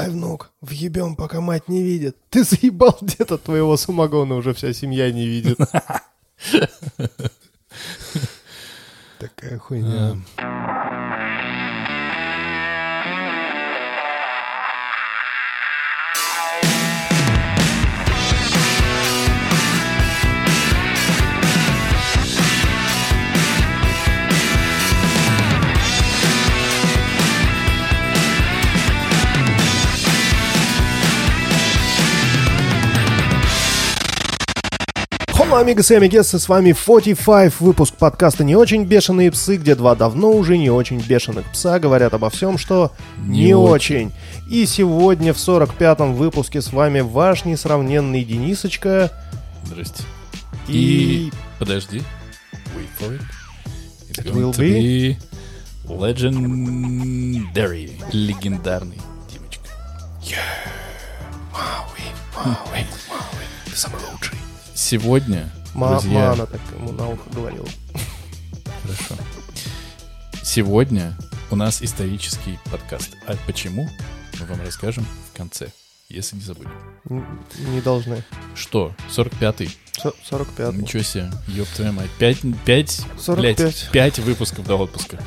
Давай, внук, въебем, пока мать не видит. Ты заебал где-то твоего самогона, уже вся семья не видит. Такая хуйня. Hello, амигос и амигессы, с вами 45, выпуск подкаста «Не очень бешеные псы», где два давно уже не очень бешеных пса говорят обо всем, что не, Не очень. И сегодня в 45-м выпуске с вами ваш несравненный Денисочка Здрасте. и... И... Подожди. Wait for it. It's It will to be legendary. Легендарный Димочка. Ты самый лучший. Сегодня, Ма- друзья, Мана так ему на ухо говорила. хорошо. Сегодня у нас исторический подкаст. А почему? Мы вам расскажем в конце, если не забыли. Н- Не должны. Что? 45-й? Со- 45 Ничего себе, ёб твою мать. 5, 5, 45. 5 выпусков до отпуска.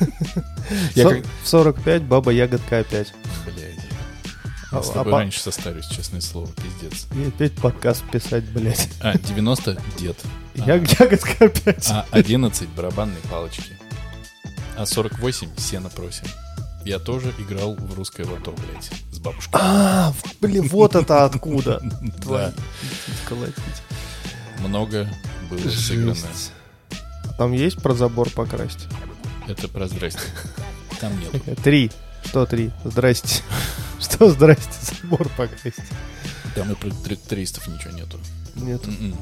Я Со- как... В 45 баба ягодка опять. Блядь. А- Я с а тобой по- раньше состарюсь, честное слово, пиздец. И опять подкаст писать, блядь. А, 90 дед. А, Я ягодка опять. а 11 барабанные палочки. А 48 сено просим. Я тоже играл в русское лото, блядь, с бабушкой. А, блин, вот это откуда. Да, много было сыграно. А Там есть про забор покрасть? Это про здрасте. Там нет. Три. Что три? Здрасте. Что здрасте, забор? Там и про трактористов ничего нету. Нет. М-м.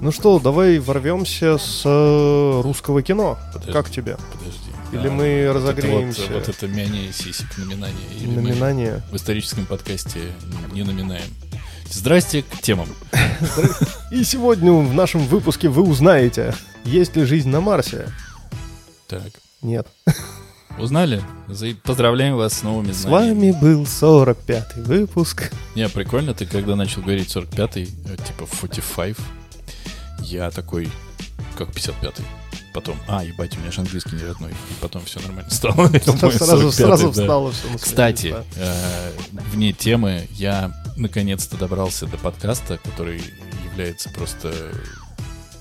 Ну что, давай ворвемся с э, русского кино. Подожди. Как тебе? Подожди. Или А, мы вот это разогреемся? Вот, вот это мяние сисек номинание. Или мы Номинание. в историческом подкасте не номинаем. Здрасте к темам. И сегодня в нашем выпуске вы узнаете, есть ли жизнь на Марсе. Так. Нет. Узнали? Поздравляем вас с новыми С знаниями. вами был 45-й выпуск. Не, прикольно, ты когда начал говорить 45-й, э, типа 45, я такой, как 55-й. Потом, а, ебать, у меня же английский не родной. И потом все нормально стало. Думаю, Сразу, 45-й, сразу да. встало все Кстати, э, вне темы, я наконец-то добрался до подкаста, который является просто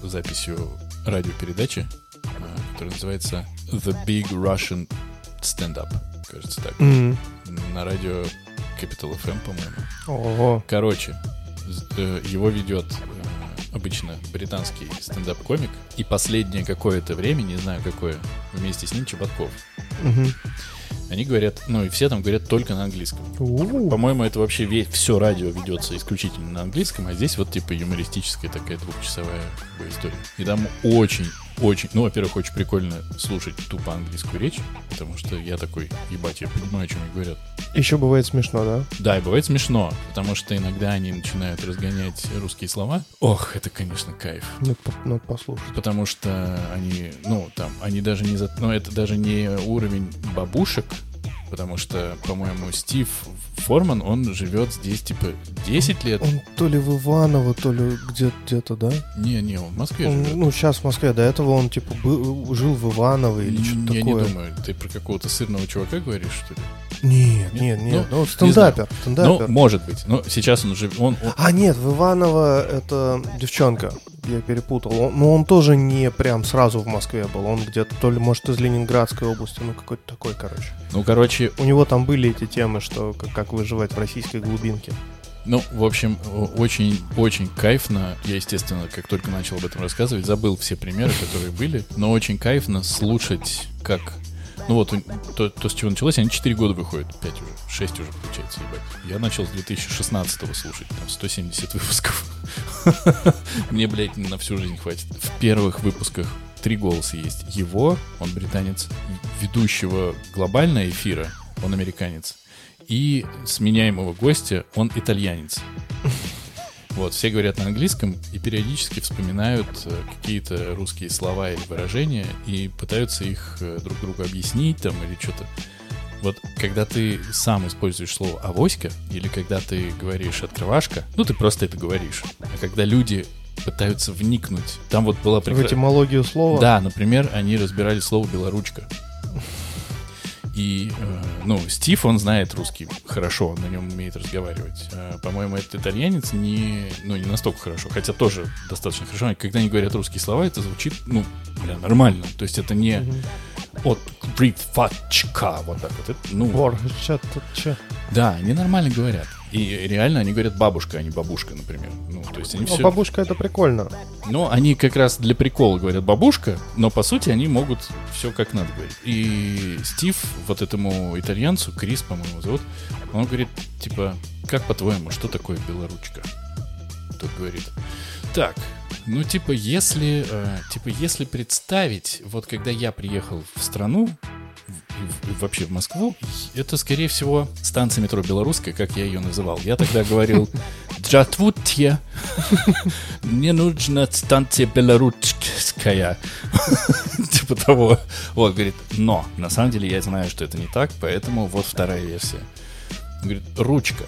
записью радиопередачи, э, которая называется The Big Russian Stand-Up, кажется так, М. на радио Capital FM, по-моему. Ого. Короче, э, его ведет э, обычно британский стендап-комик, и последнее какое-то время, не знаю какое, вместе с ним Чеботков. Мгм. Они говорят, ну и все там говорят только на английском. У. По-моему, это вообще все радио ведется исключительно на английском, а здесь вот типа юмористическая такая двухчасовая история. И там очень, очень, ну, во-первых, очень прикольно слушать тупо английскую речь, потому что я такой, ебать, я понимаю, о чем они говорят. Еще бывает смешно, да? Да, и бывает смешно, потому что иногда они начинают разгонять русские слова. Ох, это, конечно, кайф. Надо, по- надо послушать. Потому что они, ну, там, они даже не... За... Ну, это даже не уровень бабушек, потому что, по-моему, Стив Форман, он живет здесь, типа, 10 лет. Он то ли в Иваново, то ли где- где-то, да? Не-не, он в Москве Он, живет. ну, сейчас в Москве. До этого он, типа, был- жил в Иваново или что-то Я такое. не думаю, ты про какого-то сырного чувака говоришь, что ли? Нет, Нет? нет, нет. Ну, Ну, стендапер. стендапер. Ну, может быть. Но сейчас он уже... Он, он- А, нет, в Иваново это девчонка. Я перепутал. Он- ну, он тоже не прям сразу в Москве был. Он где-то то ли, может, из Ленинградской области. Ну, какой-то такой, короче. ну, короче, У него там были эти темы, что как, как выживать в российской глубинке. Ну, в общем, очень-очень кайфно. Я, естественно, как только начал об этом рассказывать, забыл все примеры, которые были. Но очень кайфно слушать, как... Ну вот, то, то, с чего началось, они 4 года выходят. 5 уже, 6 уже, получается, ебать. Я начал с 2016 слушать, там 170 выпусков. Мне, блядь, на всю жизнь хватит. В первых выпусках три голоса есть. Его, он британец, ведущего глобального эфира, он американец. И сменяемого гостя, он итальянец. Вот, все говорят на английском и периодически вспоминают э, какие-то русские слова или выражения и пытаются их э, друг другу объяснить там или что-то. Вот когда ты сам используешь слово «авоська» или когда ты говоришь «открывашка», ну, ты просто это говоришь. А когда люди пытаются вникнуть, там вот была В прекрасная... этимологию слова. Да, например, они разбирали слово «белоручка». И, э, ну, Стив, он знает русский хорошо, он на нем умеет разговаривать. Э, по-моему, этот итальянец не, ну, не настолько хорошо, хотя тоже достаточно хорошо. Когда они говорят русские слова, это звучит, ну, бля, нормально. То есть это не от бритфачка, вот так вот. Это, ну, чё тут, чё? да, они нормально говорят. И реально они говорят бабушка, а не бабушка, например. Ну, то есть они Ну, все... бабушка, это прикольно. Но они как раз для прикола говорят бабушка, но по сути они могут все как надо говорить. И Стив, вот этому итальянцу, Крис, по-моему, зовут, он говорит, типа, как по-твоему, что такое белоручка? Тот говорит, так, ну типа, если, э, типа, если представить, вот когда я приехал в страну, вообще в Москву, это, скорее всего, станция метро Белорусская, как я ее называл. Я тогда говорил «Здравствуйте, мне нужна станция Белорусская». Типа того. Вот, говорит, но, на самом деле я знаю, что это не так, поэтому вот вторая версия. Говорит, ручка.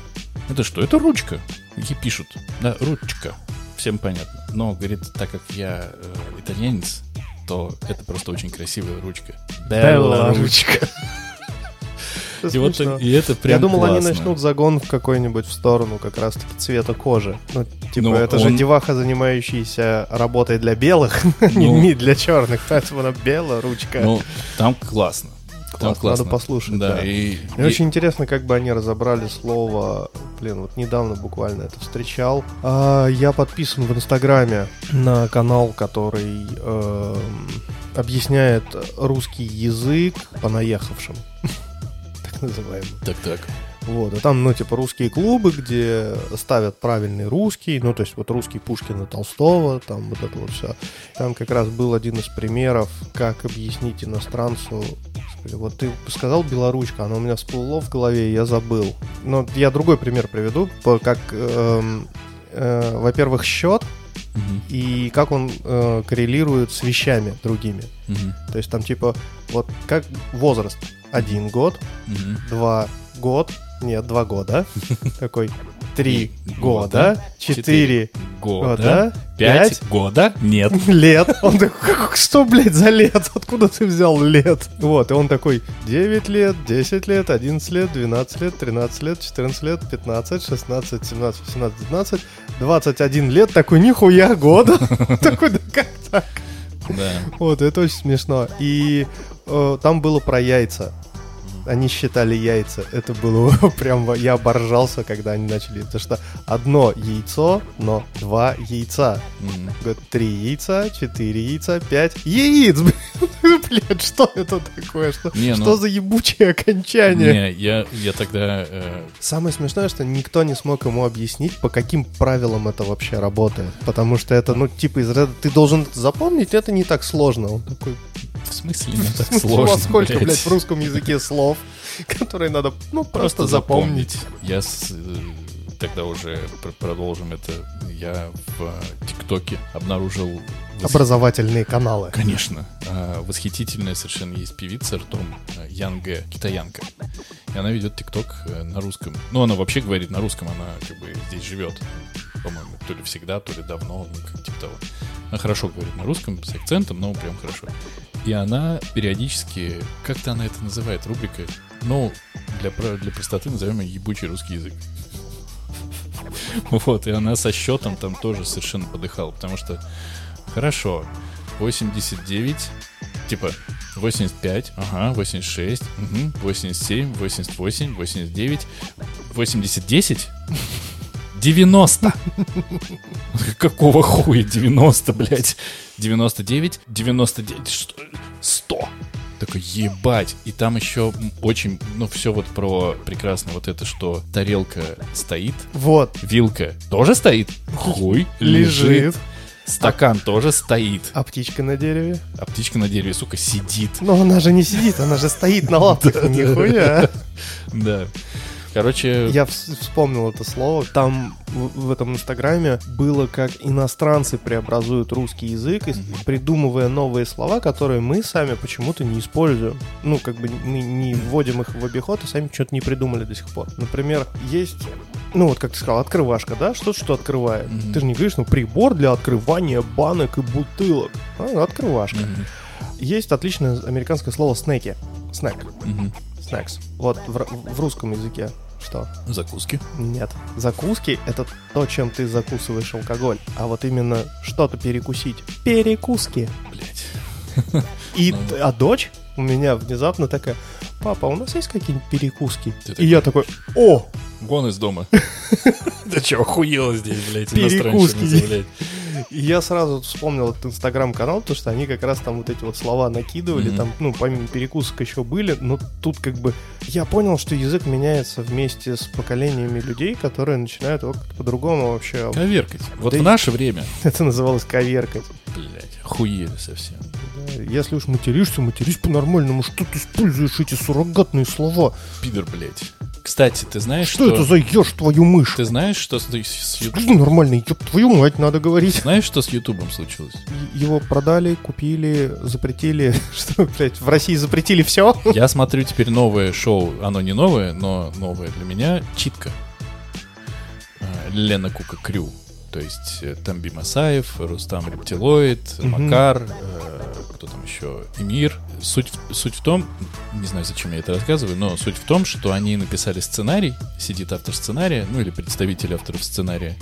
Это что? Это ручка. Какие пишут. Да, ручка. Всем понятно. Но, говорит, так как я э, итальянец, то это просто очень красивая ручка. Белоручка. Это И, вот, смешно. и это прям Я думал, они классно. начнут загон в какой-нибудь в сторону как раз-таки цвета кожи. Ну, типа, Ну, это же он- деваха, занимающаяся работой для белых, Ну. не для черных. Поэтому она белая ручка. Ну, там классно. Там Классно, надо послушать, Да, да. и... Мне и- очень интересно, как бы они разобрали слово. Блин, вот недавно буквально это встречал. А, я подписан в Инстаграме на канал, который эм, объясняет русский язык понаехавшим. Так называемый. Так-так. Вот, а там, ну, типа, русские клубы, где ставят правильный русский, ну, то есть вот русский Пушкина Толстого, там вот это вот все. Там как раз был один из примеров, как объяснить иностранцу, вот ты сказал белоручка, оно у меня всплыло в голове, и я забыл. Но я другой пример приведу, как, эм, э, во-первых, счет, Мгм, и как он э, коррелирует с вещами другими. мгм, То есть там типа, вот как возраст, один год, мгм. два год, нет, два года, такой, три года, четыре Года. Пять года? Нет. лет. Он такой, «Как- что, блядь, за лет? Откуда ты взял лет? Вот, и он такой, 9 лет, 10 лет, 11 лет, 12 лет, 13 лет, 14 лет, 15, 16, 17, 18, 19, 21 лет, такой, нихуя года. Такой, да как так? Да. Вот, это очень смешно. И э, там было про яйца. Они считали яйца. Это было прям... Я оборжался, когда они начали. Потому что одно яйцо, но два яйца. Три яйца, четыре яйца, пять яиц. Блядь, что это такое? Что, Не, что ну- за ебучее окончание? Не, я, я тогда... э, Самое смешное, что никто не смог ему объяснить, по каким правилам это вообще работает. Потому что это, ну, типа, из ты должен запомнить, это не так сложно. Он такой, в смысле не так сложно, а сколько, блядь? в русском языке слов, которые надо, ну, просто запомнить. Я э, тогда уже пр- продолжим это. Я в э, ТикТоке обнаружил... Образовательные каналы. Конечно. э, Восхитительная совершенно есть певица ртом э, Янге, китаянка. И она ведет ТикТок на русском. Ну, она вообще говорит на русском, она как бы здесь живет. По-моему, то ли всегда, то ли давно, ну, как типа того. Она хорошо говорит на русском, с акцентом, но прям хорошо. И она периодически, как-то она это называет, рубрика, ну, для, для простоты назовем ее ебучий русский язык. Вот, и она со счетом там тоже совершенно подыхала, потому что хорошо, 89, типа 85, ага, 86, угу, 87, 88, 89, 80, 10, 90. Какого хуя 90, блядь? 99, 99, что? 100. Такой, ебать. И там еще очень, ну, все вот про прекрасно вот это, что тарелка стоит, Вот, вилка тоже стоит, хуй лежит, лежит. стакан тоже стоит, А птичка на дереве? а птичка на дереве, сука, сидит. Но она же не сидит, она же стоит на лапках. Нихуя. Да. Короче, Я вс- вспомнил это слово. Там в, в этом инстаграме было, как иностранцы преобразуют русский язык, Мгм. придумывая новые слова, которые мы сами почему-то не используем. Ну, как бы мы не вводим их в обиход и сами что-то не придумали до сих пор. Например, есть, ну вот как ты сказал, открывашка, да? Что-то, что открывает. Мгм. Ты же не говоришь, ну, прибор для открывания банок и бутылок. А, открывашка. мгм, Есть отличное американское слово снеки. Снэк. мгм. Снэкс. Вот в, в русском языке что? закуски. Нет. Закуски — это то, чем ты закусываешь алкоголь. А вот именно что-то перекусить. Перекуски. Блять. И, Ну. а дочь у меня внезапно такая, папа, у нас есть какие-нибудь перекуски? Ты И такой, я такой, о, Вон из дома. Да чё, охуела здесь, блядь, Перекуски. иностранщина, блядь. И я сразу вспомнил этот инстаграм-канал, потому что они как раз там вот эти вот слова накидывали, там, ну, помимо перекусок еще были, но тут как бы я понял, что язык меняется вместе с поколениями людей, которые начинают его как-то по-другому вообще. Коверкать. Вот Да в наше время, Это называлось коверкать. блядь, охуели совсем. Да, Если уж материшься, матерись по-нормальному. Что ты используешь эти суррогатные слова? Пидор, блядь. Кстати, ты знаешь, Что, это за ешь твою мышь? Ты знаешь, что с, с Ю- Что нормально? Ёб твою мать, надо говорить. Знаешь, что с Ютубом случилось? Его продали, купили, запретили. Что, блядь, в России запретили все? Я смотрю теперь новое шоу. Оно не новое, но новое для меня. Читка. Э, Лена Кука Крю. То есть э, Тамби Масаев, Рустам Рептилоид, Мгм. Макар, э, кто там еще, Эмир. Суть, в- суть в том, не знаю, зачем я это рассказываю, но суть в том, что они написали сценарий, сидит автор сценария, ну или представитель авторов сценария.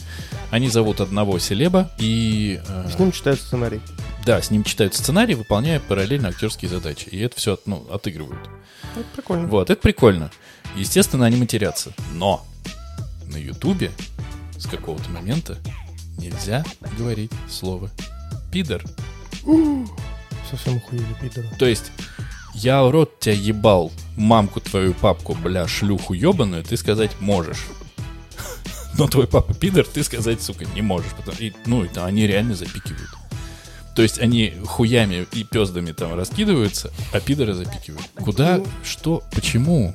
Они зовут одного селеба и... э, С ним читают сценарий. да, с ним читают сценарий, выполняя параллельно актерские задачи. И это все ну, отыгрывают. Это прикольно. Вот, это прикольно. Естественно, они матерятся. Но на Ютубе с какого-то момента нельзя говорить слово пидор. Совсем охуели, пидоры. То есть, я в рот тебя ебал, мамку твою, папку, бля, шлюху ебаную, ты сказать можешь. Но твой папа пидор, ты сказать, сука, не можешь. Потому, и, ну, это они реально запикивают. То есть они хуями и пездами там раскидываются, а пидоры запикивают. Куда? Ну. Что? Почему?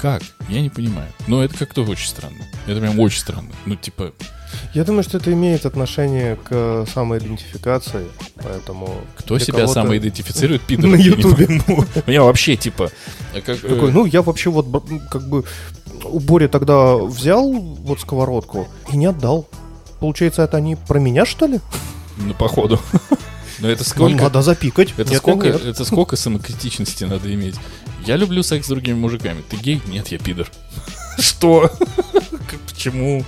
Как? Я не понимаю. Но это как-то очень странно. Это прям очень странно. Ну, типа, Я думаю, что это имеет отношение к самоидентификации, поэтому... кто себя самоидентифицирует пидором? На Ютубе. У меня вообще, типа... э, Такой, ну, я вообще вот как бы у Бори тогда взял вот сковородку и не отдал. Получается, это они про меня, что ли? Ну, походу. Но это сколько... Надо запикать. Это Нет, сколько, нет. это сколько самокритичности надо иметь? Я люблю секс с другими мужиками. Ты гей? Нет, я пидор. Что? Почему?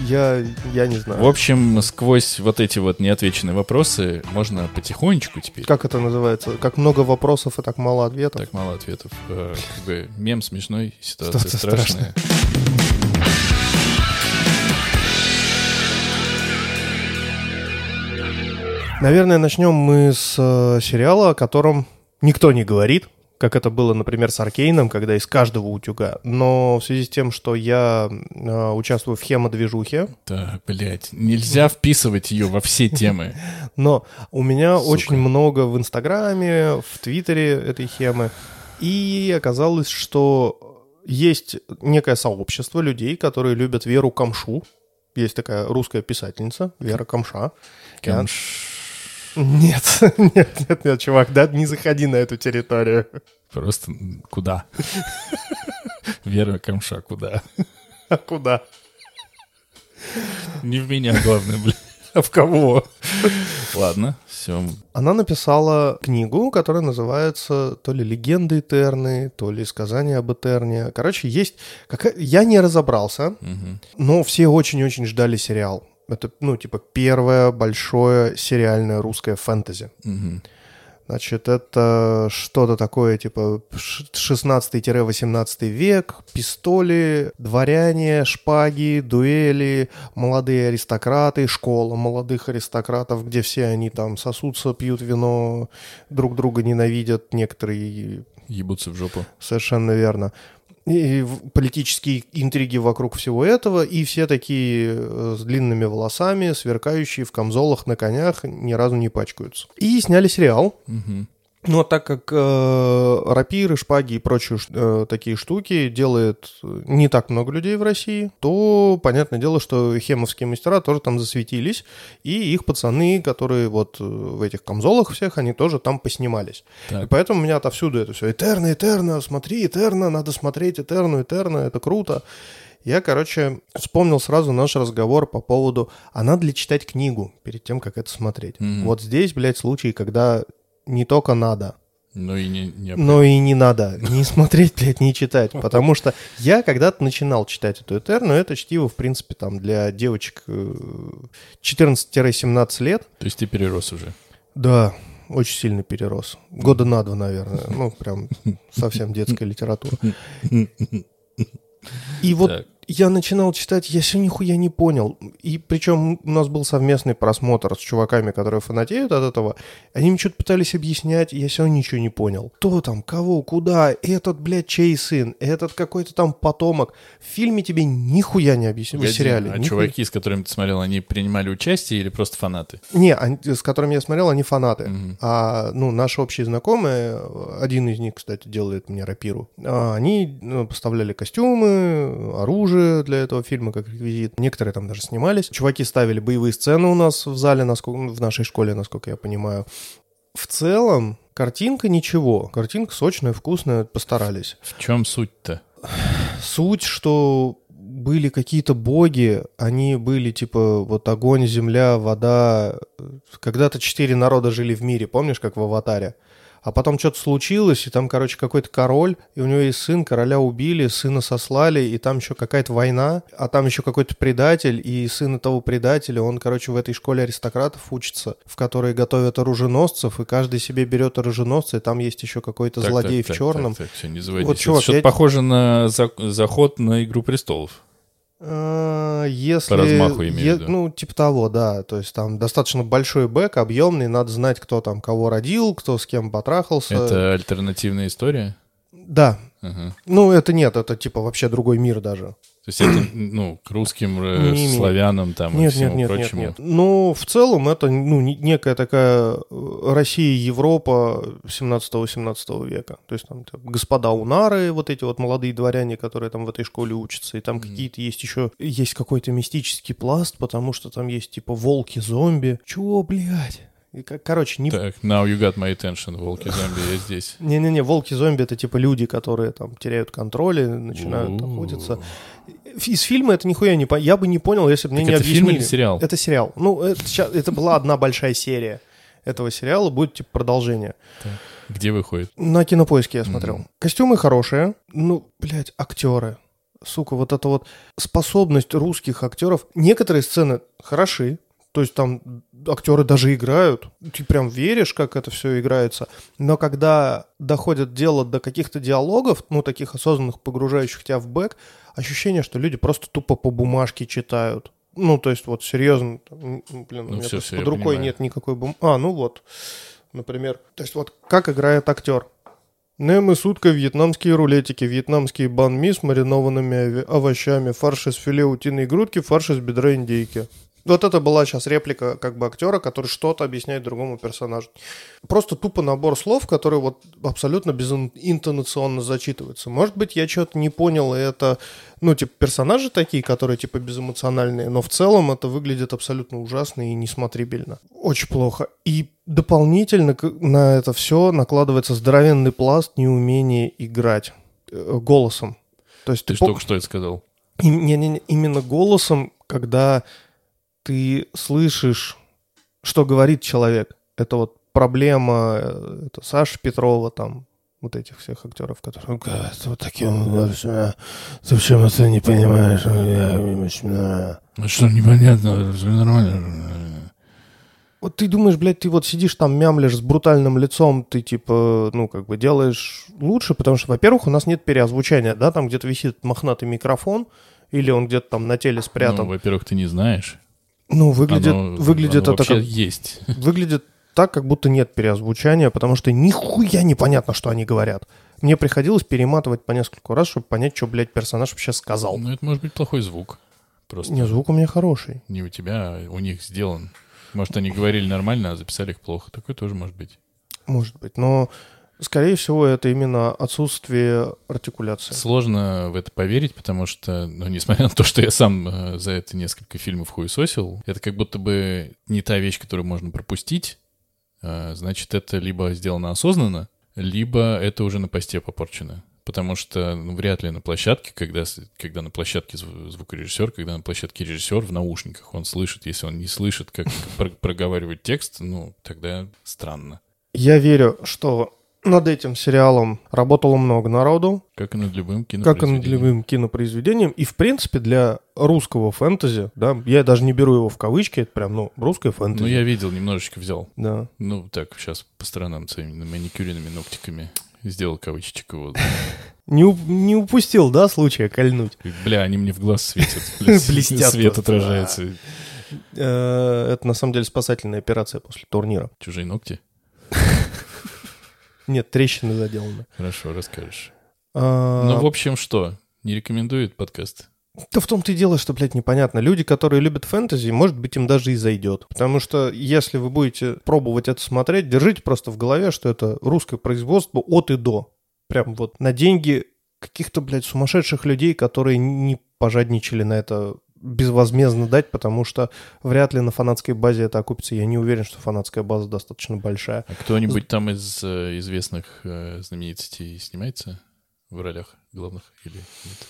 Я, я не знаю. В общем, сквозь вот эти вот неотвеченные вопросы можно потихонечку теперь. Как это называется? Как много вопросов и так мало ответов. Так мало ответов. Э, Как бы мем смешной, ситуация Ситуация страшная. Наверное, начнем мы с э, сериала, о котором никто не говорит, как это было, например, с Аркейном, когда из каждого утюга. Но в связи с тем, что я э, участвую в хемодвижухе, Так, блядь, нельзя вписывать ее во все темы. но у меня Сука. очень много в Инстаграме, в Твиттере этой хемы, и оказалось, что есть некое сообщество людей, которые любят Веру Камшу. Есть такая русская писательница, Вера Камша. Камш- Нет, нет, нет, нет, чувак, да, не заходи на эту территорию. Просто куда? Вера Камша, куда? А куда? Не в меня, главное, блядь. А в кого? Ладно, все. Она написала книгу, которая называется то ли «Легенды Этерны», то ли «Сказания об Этерне». Короче, есть... какая- Я не разобрался, но все очень-очень ждали сериал. Это, ну, типа, первое большое сериальное русское фэнтези. Значит, это что-то такое, типа, ш- 16-18 век, пистоли, дворяне, шпаги, дуэли, молодые аристократы, школа молодых аристократов, где все они там сосутся, пьют вино, друг друга ненавидят, некоторые Ебутся в жопу. Совершенно верно. И политические интриги вокруг всего этого, и все такие э, с длинными волосами, сверкающие в камзолах на конях, ни разу не пачкаются. И сняли сериал. Мгм. Но так как э, рапиры, шпаги и прочие э, такие штуки делает не так много людей в России, то понятное дело, что хемовские мастера тоже там засветились, и их пацаны, которые вот э, в этих камзолах всех, они тоже там поснимались. Так. И поэтому у меня отовсюду это все Этерна, Этерна, смотри, Этерна, надо смотреть Этерну, Этерна, это круто. Я, короче, вспомнил сразу наш разговор по поводу, а надо ли читать книгу перед тем, как это смотреть. Мгм. Вот здесь, блядь, случай, когда не только надо, Ну и не, не но и не надо не смотреть, блядь, не читать. Потому что я когда-то начинал читать эту Этерну, это чтиво, в принципе, там для девочек э, 14-17 лет. То есть ты перерос уже. Да, очень сильно перерос. Года на два, наверное. Ну, прям совсем детская литература. И вот Так. Я начинал читать, я все нихуя не понял. И причем у нас был совместный просмотр с чуваками, которые фанатеют от этого. Они мне что-то пытались объяснять, я все ничего не понял. Кто там, кого, куда, этот, блядь, чей сын, этот какой-то там потомок. В фильме тебе нихуя не объяснили, в сериале. А нихуя. чуваки, с которыми ты смотрел, они принимали участие или просто фанаты? Не, они- с которыми я смотрел, они фанаты. Мгм. А, ну, наши общие знакомые, один из них, кстати, делает мне рапиру, а, они ну, поставляли костюмы, оружие для этого фильма как реквизит. Некоторые там даже снимались. Чуваки ставили боевые сцены у нас в зале, насколько, в нашей школе, насколько я понимаю. В целом, картинка ничего. Картинка сочная, вкусная, постарались. В чем суть-то? Суть, что были какие-то боги, они были типа вот огонь, земля, вода. Когда-то четыре народа жили в мире, помнишь, как в «Аватаре»? А потом что-то случилось, и там, короче, какой-то король, и у него есть сын, короля убили, сына сослали, и там еще какая-то война, а там еще какой-то предатель, и сын этого предателя, он, короче, в этой школе аристократов учится, в которой готовят оруженосцев, и каждый себе берет оруженосца, и там есть еще какой-то Так, злодей так, в черном. Так, так, все, не заводись. Вот, Это чувак, что-то я- похоже на за- заход на «Игру престолов». А, Если... По размаху имею е- виду. Ну, типа того, да. То есть там достаточно большой бэк, объемный, надо знать, кто там кого родил, кто с кем потрахался. Это альтернативная история? Да. Ага. Ну, это нет, это типа вообще другой мир даже. То есть это, ну, к русским, э, Не славянам там и Нет, нет, всему нет, нет, прочему. нет. Ну, в целом это ну, не- некая такая э, Россия, Европа 17-18 века. То есть там там господа Унары, вот эти вот молодые дворяне, которые там в этой школе учатся, и там какие-то есть еще, есть какой-то мистический пласт, потому что там есть типа волки-зомби. Чего, блядь? И, короче, не... Так, now you got my attention, волки-зомби, я здесь. Не-не-не, волки-зомби это типа люди, которые там теряют контроль и начинают охотиться. Из фильма это нихуя не... Я бы не понял, если бы мне не это фильм объяснили. или сериал? Это сериал. Ну, это, это была одна большая серия этого сериала, будет типа продолжение. Где выходит? На кинопоиске я смотрел. Костюмы хорошие. Ну, блядь, актеры. Сука, вот эта вот способность русских актеров. Некоторые сцены хороши. То есть там актеры даже играют. Ты прям веришь, как это все играется. Но когда доходит дело до каких-то диалогов, ну, таких осознанных, погружающих тебя в бэк, ощущение, что люди просто тупо по бумажке читают. Ну, то есть вот серьезно, блин, у Ну, меня всё, просто всё, я под рукой понимаю. нет никакой бумаги. А, ну вот, например. То есть вот как играет актер. Нем и сутка вьетнамские рулетики, вьетнамские банми с маринованными овощами, фарш из филе утиной грудки, фарш из бедра индейки. Вот это была сейчас реплика как бы актера, который что-то объясняет другому персонажу. Просто тупо набор слов, которые вот абсолютно безинтонационно зачитываются. Может быть, я что-то не понял, и это, ну, типа, персонажи такие, которые, типа, безэмоциональные, но в целом это выглядит абсолютно ужасно и несмотрибельно. Очень плохо. И дополнительно на это все накладывается здоровенный пласт неумения играть э, голосом. То есть Ты по- что только что это сказал? и- не, не, не, именно голосом, когда ты слышишь, что говорит человек. Это вот проблема э, это Саши Петрова, там, вот этих всех актеров, которые говорят вот таким голосом, ты почему это не понимаешь? Я- Ну что, непонятно, всё нормально. Вот ты думаешь, блядь, ты вот сидишь там, мямлишь с брутальным лицом, ты типа, ну, как бы делаешь лучше, потому что, во-первых, у нас нет переозвучания, да, там где-то висит мохнатый микрофон, или он где-то там на теле Ну, спрятан. во-первых, ты не знаешь. Ну, выглядит, Оно- выглядит оно это как, есть. выглядит так, как будто нет переозвучания, потому что нихуя непонятно, что они говорят. Мне приходилось перематывать по нескольку раз, чтобы понять, что, блядь, персонаж вообще сказал. Ну, это может быть плохой звук. Просто Не, звук у меня хороший. не у тебя, а у них сделан. Может, они говорили нормально, а записали их плохо. Такое тоже может быть. Может быть, но скорее всего это именно отсутствие артикуляции. Сложно в это поверить, потому что, ну, несмотря на то, что я сам э, за это несколько фильмов хуесосил, это как будто бы не та вещь, которую можно пропустить. Э, значит, это либо сделано осознанно, либо это уже на посте попорчено. Потому что ну, вряд ли на площадке, когда, когда на площадке зв- звукорежиссер, когда на площадке режиссер в наушниках, он слышит, если он не слышит, как про- проговаривать текст, ну, тогда странно. Я верю, что над этим сериалом работало много народу, Как и над любым как и над кинопроизведением. любым кинопроизведением. И, в принципе, для русского фэнтези, да, я даже не беру его в кавычки, это прям, ну, русское фэнтези. Ну, я видел, немножечко взял. Да. Ну, так, сейчас по сторонам своими маникюренными ногтиками сделал кавычечек его. Не, уп- не упустил, да, случая кольнуть. Бля, они мне в глаз светят. Блестят Свет отражается. Э, Это, на самом деле, спасательная операция после турнира. Чужие ногти? Нет, трещины заделаны. Хорошо, расскажешь. А, Ну, в общем, что? Не рекомендует подкаст? Да в том-то и дело, что, блядь, непонятно. Люди, которые любят фэнтези, может быть, им даже и зайдет. Потому что если вы будете пробовать это смотреть, держите просто в голове, что это русское производство от и до. Прям вот на деньги каких-то, блядь, сумасшедших людей, которые не пожадничали на это безвозмездно дать, потому что вряд ли на фанатской базе это окупится. Я не уверен, что фанатская база достаточно большая. А кто-нибудь там из э, известных э, знаменитостей снимается в ролях главных или нет?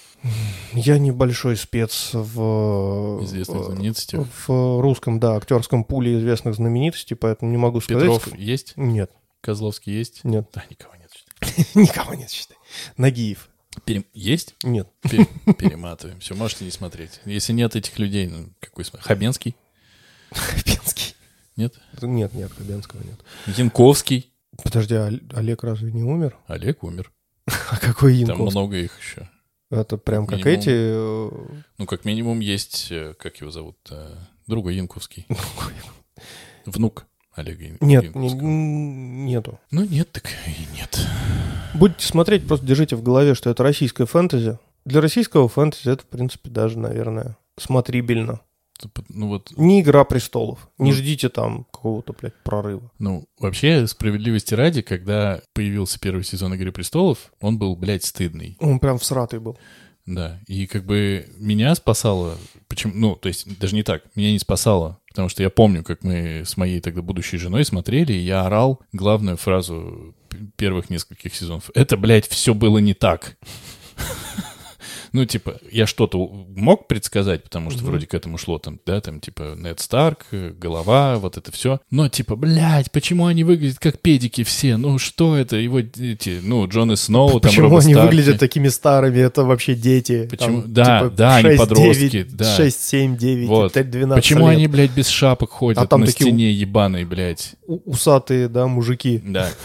Я небольшой спец в... Известных э, знаменитостей? В русском, да, актерском пуле известных знаменитостей, поэтому не могу сказать. Петров есть? Нет, Козловский есть? нет. Да, никого нет. ли. Никого нет, считай. Нагиев. Перем- Есть? Нет. Пе- Перематываем. Все, можете не смотреть. Если нет этих людей, ну, какой смысл? Хабенский? Хабенский. Нет? Нет, нет, Хабенского нет. Янковский? Подожди, а Ол- Олег разве не умер? Олег умер. А какой Там Янковский? много их еще. Это прям как Минимум. эти... э, Ну, как минимум, есть, э, как его зовут, э, друга Янковский. Внук Олега Ян- Нет, Янковского. не- нету. Ну, нет, так и нет. Будете смотреть, просто держите в голове, что это российское фэнтези. Для российского фэнтези это, в принципе, даже, наверное, смотрибельно. Ну, вот, Не «Игра престолов». Не Ну. ждите там какого-то, блядь, прорыва. ну, вообще, справедливости ради, когда появился первый сезон «Игры престолов», он был, блядь, стыдный. Он прям всратый был. Да, и как бы меня спасало, почему, ну, то есть даже не так, меня не спасало, потому что я помню, как мы с моей тогда будущей женой смотрели, и я орал главную фразу первых нескольких сезонов. Это, блядь, все было не так. Ну, типа, я что-то мог предсказать, потому что Мгм. вроде к этому шло там, да, там, типа, Нед Старк, э, голова, вот это все. Но, типа, блядь, почему они выглядят как педики все? Ну, что это? Его эти, ну, Джон и Сноу, там, Почему они Старки. выглядят такими старыми? Это вообще дети. Почему? Там, Да, типа, да, они 6, подростки, 9, да. 6, 7, 9, Вот. 12 Почему лет. они, блядь, без шапок ходят А там на такие стене ебаной, блядь? Усатые, да, мужики. Да.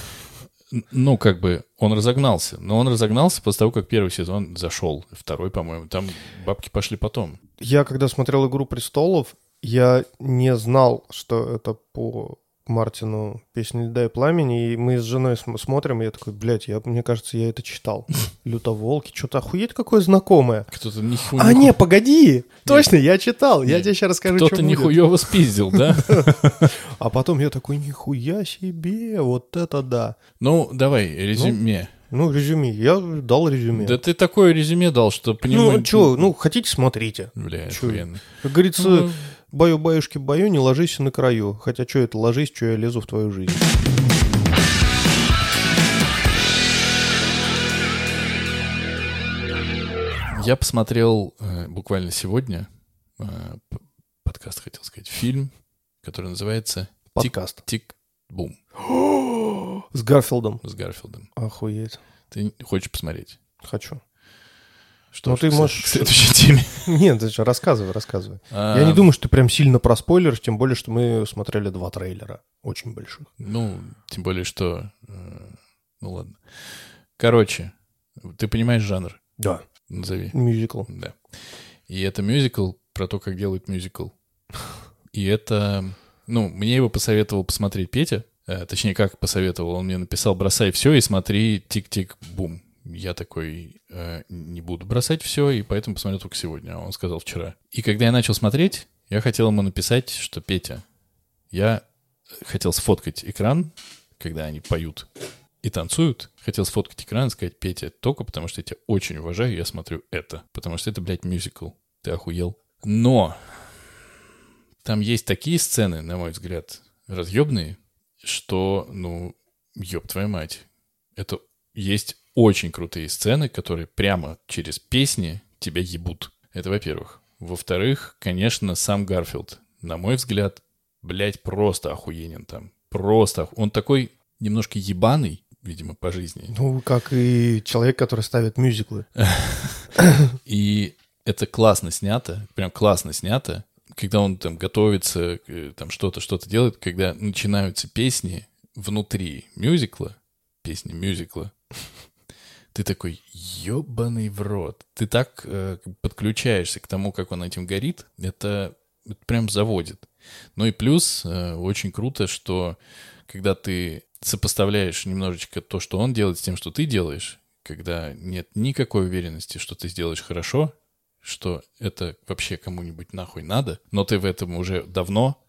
Ну, как бы, он разогнался. Но он разогнался после того, как первый сезон зашел. Второй, по-моему. Там бабки пошли потом. Я, когда смотрел «Игру престолов», я не знал, что это по Мартину «Песня льда и пламени», и мы с женой см- смотрим, и я такой, блядь, я, мне кажется, я это читал. «Лютоволки», что-то охуеть какое знакомое. Кто-то ниху... А, не, погоди! Точно, я читал, я Нет. тебе сейчас расскажу, Кто-то нихуево спиздил, да? А потом я такой, нихуя себе, вот это да. Ну, давай, резюме. Ну, резюме, я дал резюме. Да ты такое резюме дал, что по нему... ну, что, ну, хотите, смотрите. Бля, охуенно. Как говорится, Ну, баю-баюшки бою, не ложись на краю. Хотя, что это, ложись, что я лезу в твою жизнь. Я посмотрел э, буквально сегодня э, подкаст, хотел сказать, фильм, который называется Подкаст. «Тик-бум» С Гарфилдом. с Гарфилдом. Охуеть. Ты хочешь посмотреть? Хочу. Что Ну, ты можешь- К следующей теме. Нет, ты что, рассказывай, рассказывай. А, Я не думаю, что ты прям сильно проспойлеришь, тем более, что мы смотрели два трейлера. Очень больших. Ну, тем более, что... э, Ну, ладно. Короче, ты понимаешь жанр? Да. Назови. Мюзикл. Да. И это мюзикл про то, как делают мюзикл. И это... Ну, мне его посоветовал посмотреть Петя. Э, точнее, как посоветовал. Он мне написал, бросай все и смотри тик-тик-бум. Я такой, «Э, не буду бросать все, и поэтому посмотрел только сегодня. А он сказал вчера. И когда я начал смотреть, я хотел ему написать, что Петя, я хотел сфоткать экран, когда они поют и танцуют. Хотел сфоткать экран и сказать, Петя, только потому что я тебя очень уважаю, я смотрю это. Потому что это, блядь, мюзикл. Ты охуел. Но там есть такие сцены, на мой взгляд, разъебные, что, ну, ёб твою мать. Это есть очень крутые сцены, которые прямо через песни тебя ебут. Это во-первых. Во-вторых, конечно, сам Гарфилд, на мой взгляд, блядь, просто охуенен там. Просто. Он такой немножко ебаный, видимо, по жизни. Ну, как и человек, который ставит мюзиклы. И это классно снято, прям классно снято. Когда он там готовится, э, там что-то, что-то делает, когда начинаются песни внутри мюзикла, песни мюзикла, ты такой, ебаный в рот. Ты так э, подключаешься к тому, как он этим горит, это, это прям заводит. Ну и плюс э, очень круто, что когда ты сопоставляешь немножечко то, что он делает, с тем, что ты делаешь, когда нет никакой уверенности, что ты сделаешь хорошо, что это вообще кому-нибудь нахуй надо, но ты в этом уже давно,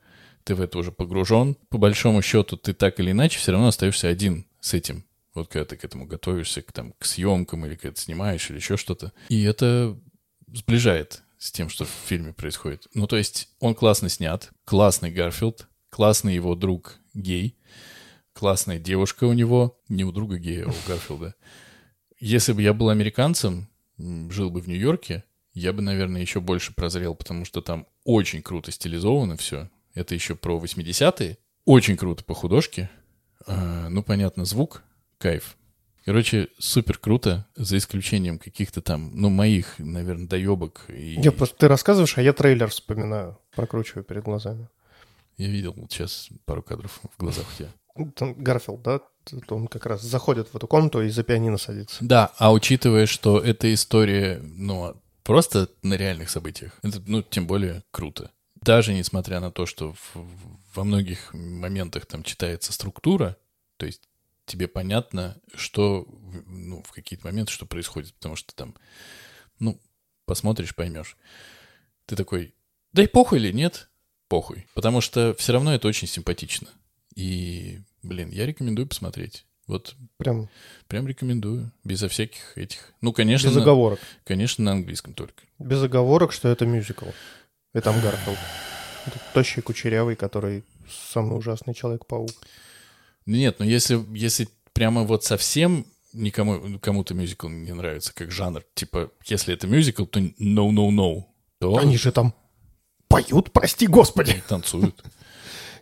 ты в это уже погружен. По большому счету, ты так или иначе все равно остаешься один с этим. Вот когда ты к этому готовишься, к, там, к съемкам или когда ты снимаешь или еще что-то. И это сближает с тем, что в фильме происходит. Ну, то есть он классно снят, классный Гарфилд, классный его друг гей, классная девушка у него, не у друга гея, а у Гарфилда. Если бы я был американцем, жил бы в Нью-Йорке, я бы, наверное, еще больше прозрел, потому что там очень круто стилизовано все. Это еще про 80-е. Очень круто по художке. А, ну, понятно, звук, кайф. Короче, супер круто, за исключением каких-то там, ну, моих, наверное, доебок. И... Я просто ты рассказываешь, а я трейлер вспоминаю, прокручиваю перед глазами. Я видел сейчас пару кадров в глазах у тебя. Ну, Гарфилд, да? Он как раз заходит в эту комнату и за пианино садится. Да, а учитывая, что эта история, ну, просто на реальных событиях, это, ну, тем более круто. Даже несмотря на то, что в, во многих моментах там читается структура, то есть тебе понятно, что, ну, в какие-то моменты, что происходит, потому что там, ну, посмотришь, поймешь. Ты такой, да и похуй или нет? Похуй. Потому что все равно это очень симпатично. И, блин, я рекомендую посмотреть. Вот прям, прям рекомендую, безо всяких этих. Ну, конечно. Без оговорок. На, конечно, на английском только. Без оговорок, что это мюзикл. И там Гарфилд. Тощий, кучерявый, который самый ужасный человек-паук. Нет, ну если, если прямо вот совсем никому кому-то мюзикл не нравится как жанр, типа, если это мюзикл, то no, no, no. То... Они же там поют, прости господи. Танцуют.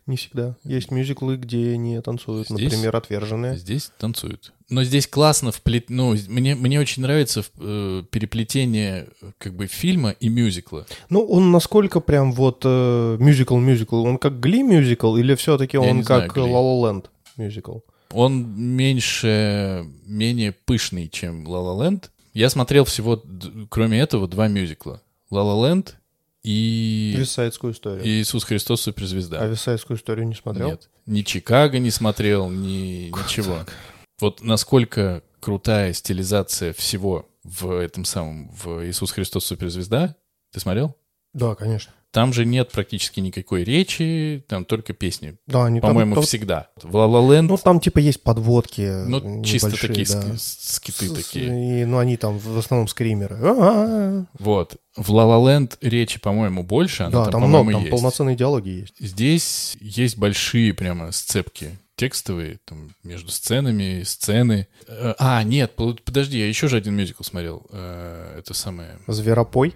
Не всегда. Есть мюзиклы, где не танцуют, здесь, например, «Отверженные». Здесь танцуют. Но здесь классно вплет... Ну, мне, мне очень нравится э, переплетение как бы фильма и мюзикла. Ну, он насколько прям вот мюзикл-мюзикл? Э, он как Гли мюзикл или все-таки он как La Land мюзикл? Он меньше, менее пышный, чем La La Land. Я смотрел всего, кроме этого, два мюзикла. La La Land и... Висайдскую историю. И Иисус Христос суперзвезда. А Висайдскую историю не смотрел? Нет. Ни Чикаго не смотрел, ни Как ничего. Так? Вот насколько крутая стилизация всего в этом самом, в Иисус Христос суперзвезда. Ты смотрел? Да, конечно. Там же нет практически никакой речи, там только песни. Да, они По-моему, там, всегда. В La La Land... Ну, там типа есть подводки Ну, чисто такие да. скиты С, такие. И, ну, они там в основном скримеры. А-а-а. Вот. В La La Land речи, по-моему, больше. Она да, там, там много, там есть. полноценные диалоги есть. Здесь есть большие прямо сцепки текстовые, там, между сценами, сцены. Э, а, нет, подожди, я еще же один мюзикл смотрел. Э, это самое... Зверопой?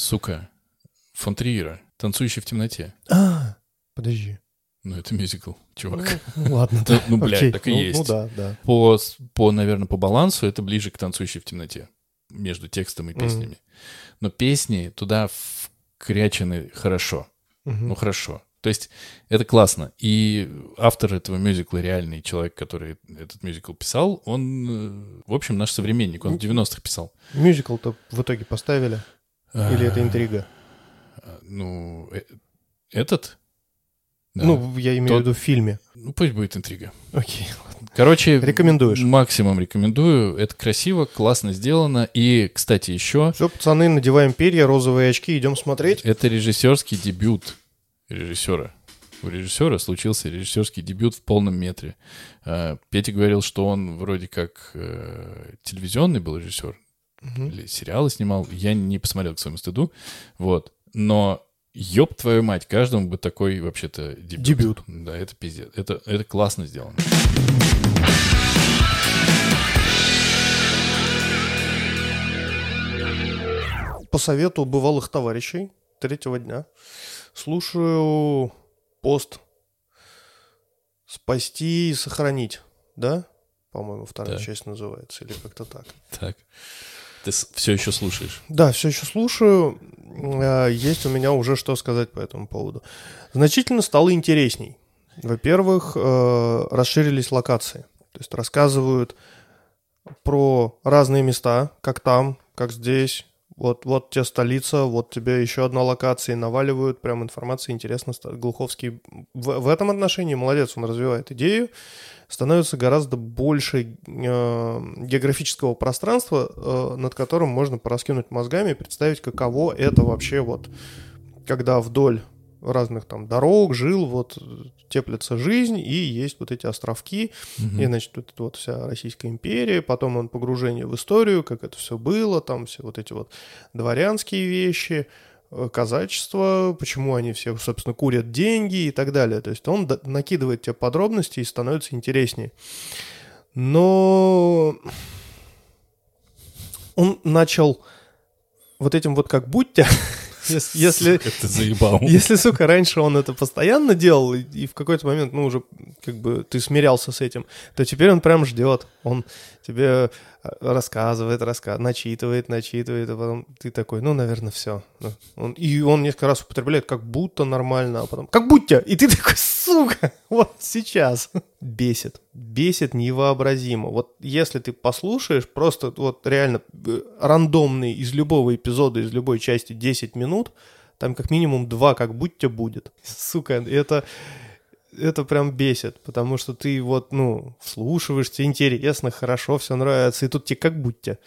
Сука. Фон Триера. «Танцующий в темноте». А, подожди. Ну, это мюзикл, чувак. Ну, ладно. Да. Ну, блядь, Окей. так и ну, есть. Ну, да, да. По, по, наверное, по балансу это ближе к «Танцующей в темноте» между текстом и песнями. Mm. Но песни туда вкрячены хорошо. Mm-hmm. Ну, хорошо. То есть это классно. И автор этого мюзикла, реальный человек, который этот мюзикл писал, он, э, в общем, наш современник. Он в 90-х писал. Мюзикл-то в итоге поставили? Или это интрига? Ну, э, этот? Да. Ну, я имею Тот... в виду в фильме. Ну, пусть будет интрига. Окей. Короче, рекомендуешь? Максимум рекомендую. Это красиво, классно сделано. И, кстати, еще... Все, пацаны, надеваем перья, розовые очки, идем смотреть. Это режиссерский дебют режиссера. у режиссера случился режиссерский дебют в полном метре. Э, Петя говорил, что он вроде как э, телевизионный был режиссер, Мгм. или сериалы снимал. Я не посмотрел к своему стыду. Вот. Но ёб твою мать, каждому бы такой вообще-то дебют. Дебют. Да, это пиздец. Это, это классно сделано. По совету бывалых товарищей третьего дня слушаю пост «Спасти и сохранить», да? По-моему, вторая Да. часть называется, или как-то так. Так. Ты все еще слушаешь. Да, все еще слушаю. Э, Есть у меня уже что сказать по этому поводу. Значительно стало интересней. Во-первых, э, расширились локации. То есть рассказывают про разные места, как там, как здесь. Вот, вот тебе столица, вот тебе еще одна локация, и наваливают прям информация, интересно. Глуховский в, в этом отношении молодец, он развивает идею, становится гораздо больше э, географического пространства, э, над которым можно пораскинуть мозгами и представить, каково это вообще вот, когда вдоль разных там дорог жил, вот теплится жизнь, и есть вот эти островки, и, значит, вот вот вся Российская империя, потом он погружение в историю, как это все было, там все вот эти вот дворянские вещи, казачество, почему они все, собственно, курят деньги и так далее. То есть он накидывает тебе подробности и становится интереснее. Но он начал вот этим вот как будьте, ес- если, Сука, ты заебал. если, сука, раньше он это постоянно делал, и, в какой-то момент, ну, уже как бы ты смирялся с этим, то теперь он прям ждет. Он тебе э, рассказывает, рассказывает, начитывает, начитывает, а потом ты такой, ну, наверное, все. Он, и он несколько раз употребляет как будто нормально, а потом как будто, и ты такой, сука, вот сейчас. Бесит, бесит невообразимо. Вот если ты послушаешь, просто вот реально э, рандомный из любого эпизода, из любой части 10 минут, там как минимум два как будто будет. Сука, это, это прям бесит, потому что ты вот, ну, вслушиваешься, тебе интересно, хорошо, все нравится, и тут тебе как будто.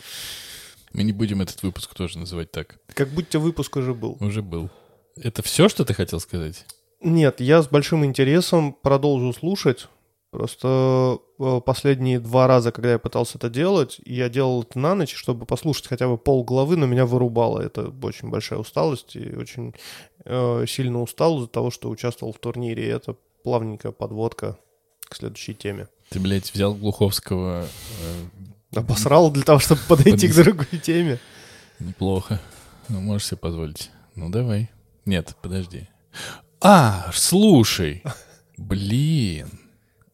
Мы не будем этот выпуск тоже называть так. Как будто выпуск уже был. Уже был. Это все, что ты хотел сказать? Нет, я с большим интересом продолжу слушать. Просто э, последние два раза, когда я пытался это делать, я делал это на ночь, чтобы послушать хотя бы пол главы, но меня вырубало. Это очень большая усталость и очень э, сильно устал из-за того, что участвовал в турнире. И это плавненькая подводка к следующей теме. Ты, блядь, взял Глуховского э, Обосрал для того, чтобы подойти к другой теме. неплохо. Ну, можешь себе позволить. Ну, давай. Нет, подожди. А, слушай. Блин.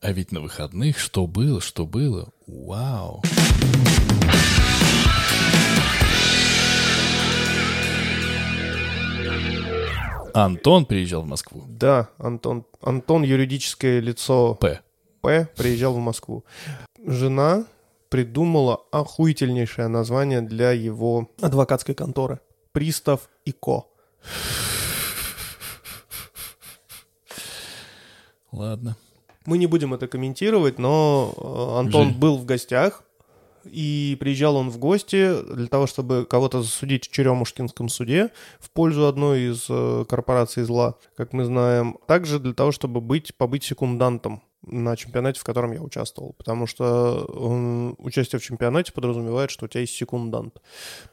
А ведь на выходных что было, что было? Вау. Антон приезжал в Москву. Да, Антон, Антон юридическое лицо П. П приезжал в Москву. Жена придумала охуительнейшее название для его адвокатской конторы. Пристав и Ко. Ладно. Мы не будем это комментировать, но э, Антон Жаль. был в гостях, и приезжал он в гости для того, чтобы кого-то засудить в Черемушкинском суде в пользу одной из э, корпораций зла, как мы знаем. Также для того, чтобы быть, побыть секундантом на чемпионате, в котором я участвовал. Потому что м, участие в чемпионате подразумевает, что у тебя есть секундант.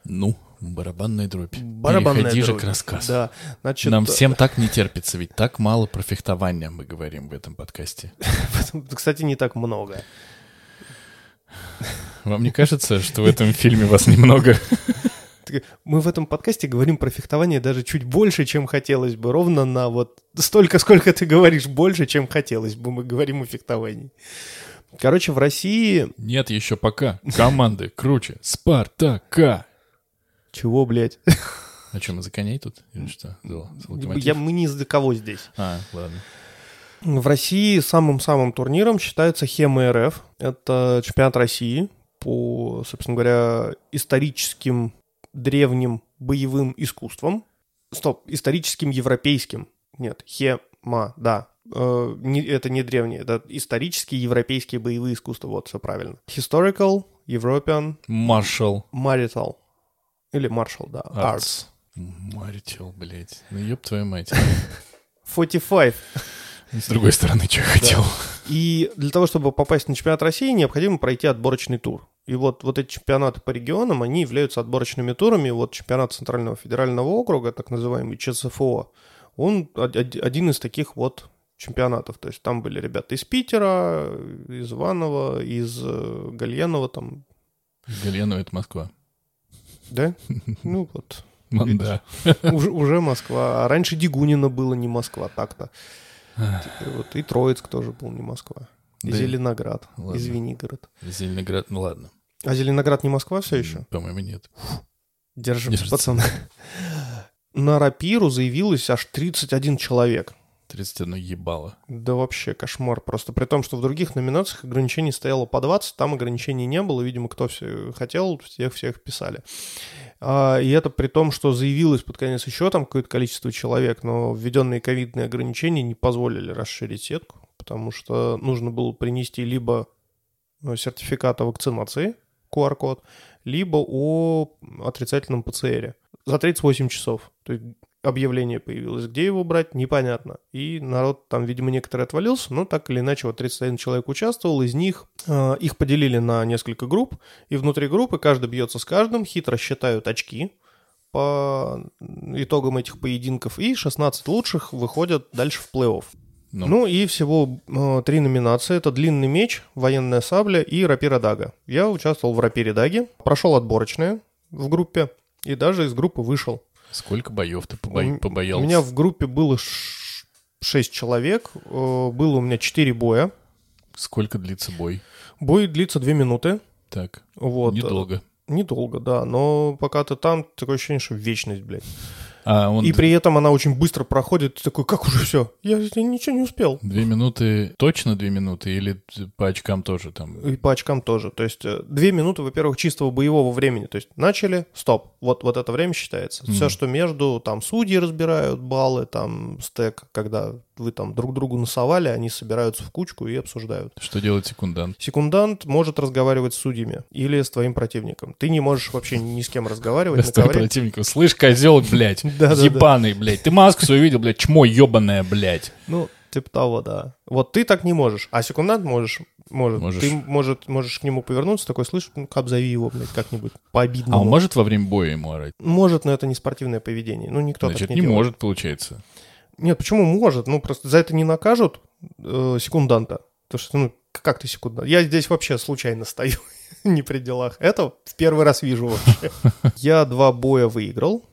Ну, барабанная дробь. Барабанная Переходи же дробь. к рассказу. Да, значит, Нам всем так не терпится, ведь так мало про фехтование мы говорим в этом подкасте. кстати, не так много. Вам не кажется, что в этом фильме вас немного... Мы в этом подкасте говорим про фехтование даже чуть больше, чем хотелось бы. Ровно на вот столько, сколько ты говоришь, больше, чем хотелось бы. Мы говорим о фехтовании. Короче, в России... Нет еще пока. Команды круче. Спартака. Чего, блядь? А что, мы за коней тут? Или что? Я, мы не за кого здесь. А, ладно. В России самым-самым турниром считается Хема РФ. Это чемпионат России по, собственно говоря, историческим древним боевым искусствам. Стоп, историческим европейским. Нет, Хема, да. Э, не- это не древние, это исторические европейские боевые искусства. Вот, все правильно. Historical, European, Маршал. Marital. Или Martial, да. Arts. Марител, блядь. Ну, ёб твою мать. 45. С другой стороны, что я хотел. И для того, чтобы попасть на чемпионат России, необходимо пройти отборочный тур. И вот, вот эти чемпионаты по регионам, они являются отборочными турами. Вот чемпионат Центрального федерального округа, так называемый ЧСФО, он один из таких вот чемпионатов. То есть там были ребята из Питера, из Иванова, из э, Гальянова там. Гальянова — это Москва. Да? Ну вот. Да. Уже, уже Москва. А раньше Дегунина было не Москва, так-то. Теперь вот и Троицк тоже был не Москва. И да Зеленоград, ладно. и Звенигород. Зеленоград, ну ладно. А Зеленоград не Москва все еще? По-моему, нет. Держимся, пацаны. На рапиру заявилось аж 31 человек. 31 ебало. Да вообще кошмар. Просто при том, что в других номинациях ограничений стояло по 20, там ограничений не было. Видимо, кто все хотел, всех-всех писали. А, и это при том, что заявилось под конец еще там какое-то количество человек, но введенные ковидные ограничения не позволили расширить сетку, потому что нужно было принести либо э, сертификат о вакцинации, QR-код, либо о отрицательном ПЦРе за 38 часов. То есть объявление появилось. Где его брать, непонятно. И народ там, видимо, некоторые отвалился, но так или иначе вот 31 человек участвовал, из них э, их поделили на несколько групп, и внутри группы каждый бьется с каждым, хитро считают очки по итогам этих поединков, и 16 лучших выходят дальше в плей-офф. Ну. ну и всего э, три номинации. Это длинный меч, военная сабля и рапира дага. Я участвовал в рапире даге, прошел отборочные в группе и даже из группы вышел. Сколько боев ты побо... побоялся? У меня в группе было 6 человек, э, было у меня 4 боя. Сколько длится бой? Бой длится 2 минуты. Так, вот. недолго. Недолго, да, но пока ты там, такое ощущение, что вечность, блядь. А он... И при этом она очень быстро проходит, ты такой, как уже все? Я, я ничего не успел. Две минуты, точно две минуты или по очкам тоже там? И по очкам тоже. То есть э, две минуты, во-первых, чистого боевого времени. То есть начали, стоп, вот, вот это время считается. Mm. Все, что между, там судьи разбирают баллы, там стек, когда вы там друг другу насовали, они собираются в кучку и обсуждают. Что делает секундант? Секундант может разговаривать с судьями или с твоим противником. Ты не можешь вообще ни с кем разговаривать. С твоим противником. Слышь, козел, блядь, ебаный, блядь. Ты маску свою видел, блядь, чмо ебаное, блядь. Ну, типа того, да. Вот ты так не можешь, а секундант можешь. Может. Можешь. Ты может, можешь к нему повернуться, такой, слышь, ну обзови его, блядь, как-нибудь по-обидному. А он может во время боя ему орать? Может, но это не спортивное поведение. Ну, никто Значит, так не, не может, получается. Нет, почему может? Ну, просто за это не накажут э, секунданта. Потому что, ну, как ты секундант? Я здесь вообще случайно стою, не при делах. Это в первый раз вижу вообще. Я два боя выиграл.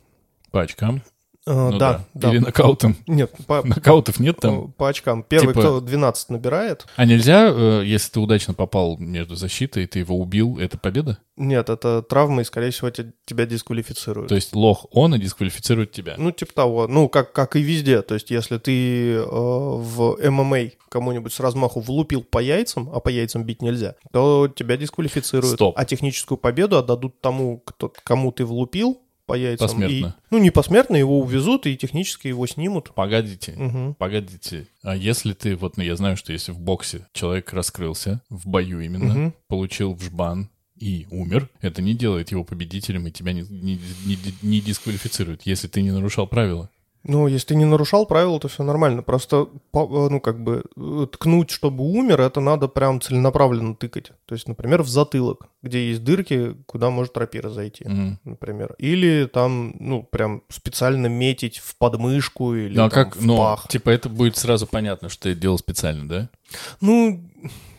По очкам? Uh, ну, да, да. Или нокаутом? Нет, по, нокаутов нет там? По очкам. Первый, типа... кто 12 набирает. А нельзя, э, если ты удачно попал между защитой, ты его убил, это победа? Нет, это травма, и, скорее всего, тебя дисквалифицируют. То есть лох он и дисквалифицирует тебя? Ну, типа того. Ну, как, как и везде. То есть если ты э, в ММА кому-нибудь с размаху влупил по яйцам, а по яйцам бить нельзя, то тебя дисквалифицируют. Стоп. А техническую победу отдадут тому, кто, кому ты влупил, по яйцам. Посмертно. И, ну, не посмертно, его увезут и технически его снимут. Погодите, угу. погодите. А если ты, вот, ну, я знаю, что если в боксе человек раскрылся, в бою именно, угу. получил в жбан, и умер, это не делает его победителем и тебя не, не, не, не дисквалифицирует, если ты не нарушал правила. Ну, если ты не нарушал правила, то все нормально. Просто, ну, как бы, э, ткнуть, чтобы умер, это надо прям целенаправленно тыкать. То есть, например, в затылок, где есть дырки, куда может рапира зайти, mm например. Или там, ну, прям специально метить в подмышку или ну, а там, как, в ну, пах. Типа это будет сразу понятно, что ты делал специально, да? Ну,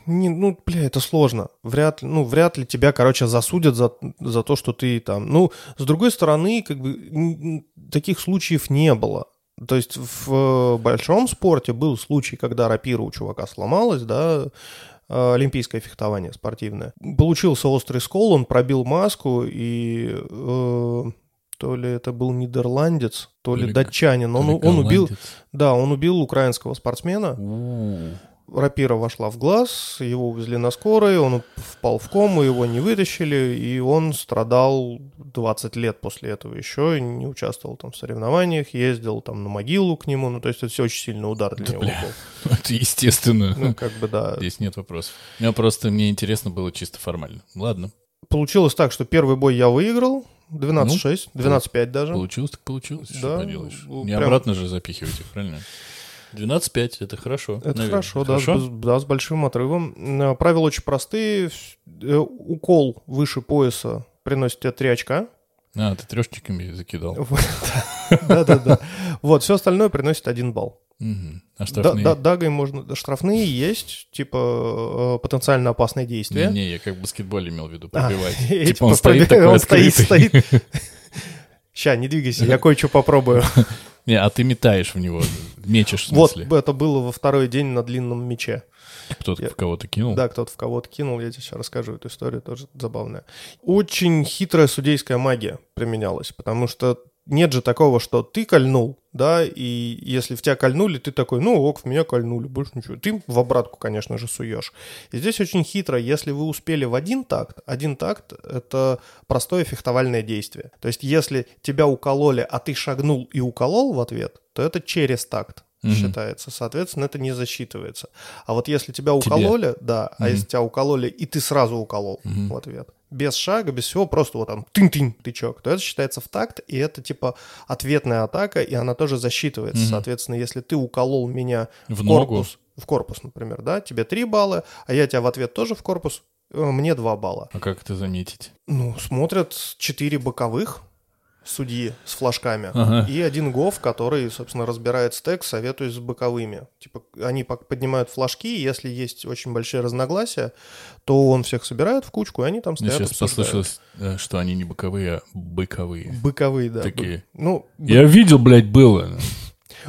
не, ну, бля, это сложно. Вряд ну, вряд ли тебя, короче, засудят за, за то, что ты там... Ну, с другой стороны, как бы, таких случаев не было. То есть в большом спорте был случай, когда рапира у чувака сломалась, да, олимпийское фехтование спортивное. Получился острый скол, он пробил маску, и э, то ли это был нидерландец, то ли, ли датчанин. Он, он убил, да, он убил украинского спортсмена. У-у-у рапира вошла в глаз, его увезли на скорой, он впал в кому, его не вытащили, и он страдал 20 лет после этого еще, не участвовал там в соревнованиях, ездил там на могилу к нему, ну, то есть это все очень сильный удар для да, него бля. был. Это естественно. Ну, как бы, да. Здесь нет вопросов. Мне просто, мне интересно было чисто формально. Ладно. Получилось так, что первый бой я выиграл, 12-6, ну, 12-5 даже. Получилось так получилось, да, что поделаешь. Не прям... обратно же запихивать их, правильно? 12-5, это хорошо. Это наверное. хорошо, да, с- да, с большим отрывом. М, Правила очень простые. Э, Укол выше пояса приносит тебе 3 очка. А, ты трешечками закидал. Да-да-да. Вот, все остальное приносит 1 балл. Мгм. А Да, штрафные? да, дагой можно... да, Штрафные есть, типа э, потенциально опасные действия. Не, я как в баскетболе имел в виду, А, пробивать. и Типа он стоит такой он стоит, открытый. стоит. Ща, не двигайся, я кое-что попробую. Не, а ты метаешь в него, мечешь в Вот, смысле. это было во второй день на длинном мече. Кто-то я- в кого-то кинул. Да, кто-то в кого-то кинул, я тебе сейчас расскажу эту историю, тоже забавная. Очень хитрая судейская магия применялась, потому что нет же такого, что ты кольнул, да, и если в тебя кольнули, ты такой, ну ок, в меня кольнули, больше ничего. Ты в обратку, конечно же, суешь. И здесь очень хитро, если вы успели в один такт, один такт — это простое фехтовальное действие. То есть если тебя укололи, а ты шагнул и уколол в ответ, то это через такт Мгм. считается. Соответственно, это не засчитывается. А вот если тебя укололи, да, а Мгм. если тебя укололи, и ты сразу уколол Мгм. в ответ, без шага, без всего, просто вот там тынь-тынь тычок, то это считается в такт, и это типа ответная атака, и она тоже засчитывается. Мгм. Соответственно, если ты уколол меня В в ногу. корпус, в корпус, например, да, тебе 3 балла, а я тебя в ответ тоже в корпус, э, мне 2 балла. А как это заметить? Ну, смотрят 4 боковых судьи с флажками. Ага. И один гов, который, собственно, разбирает стек, советуясь с боковыми. Типа, они поднимают флажки, и если есть очень большие разногласия, то он всех собирает в кучку, и они там Мне стоят, сейчас обсуждают. послышалось, э, что они не боковые, а быковые. Боковые, да. Такие. Бы- Ну, б- Я видел, блядь, было.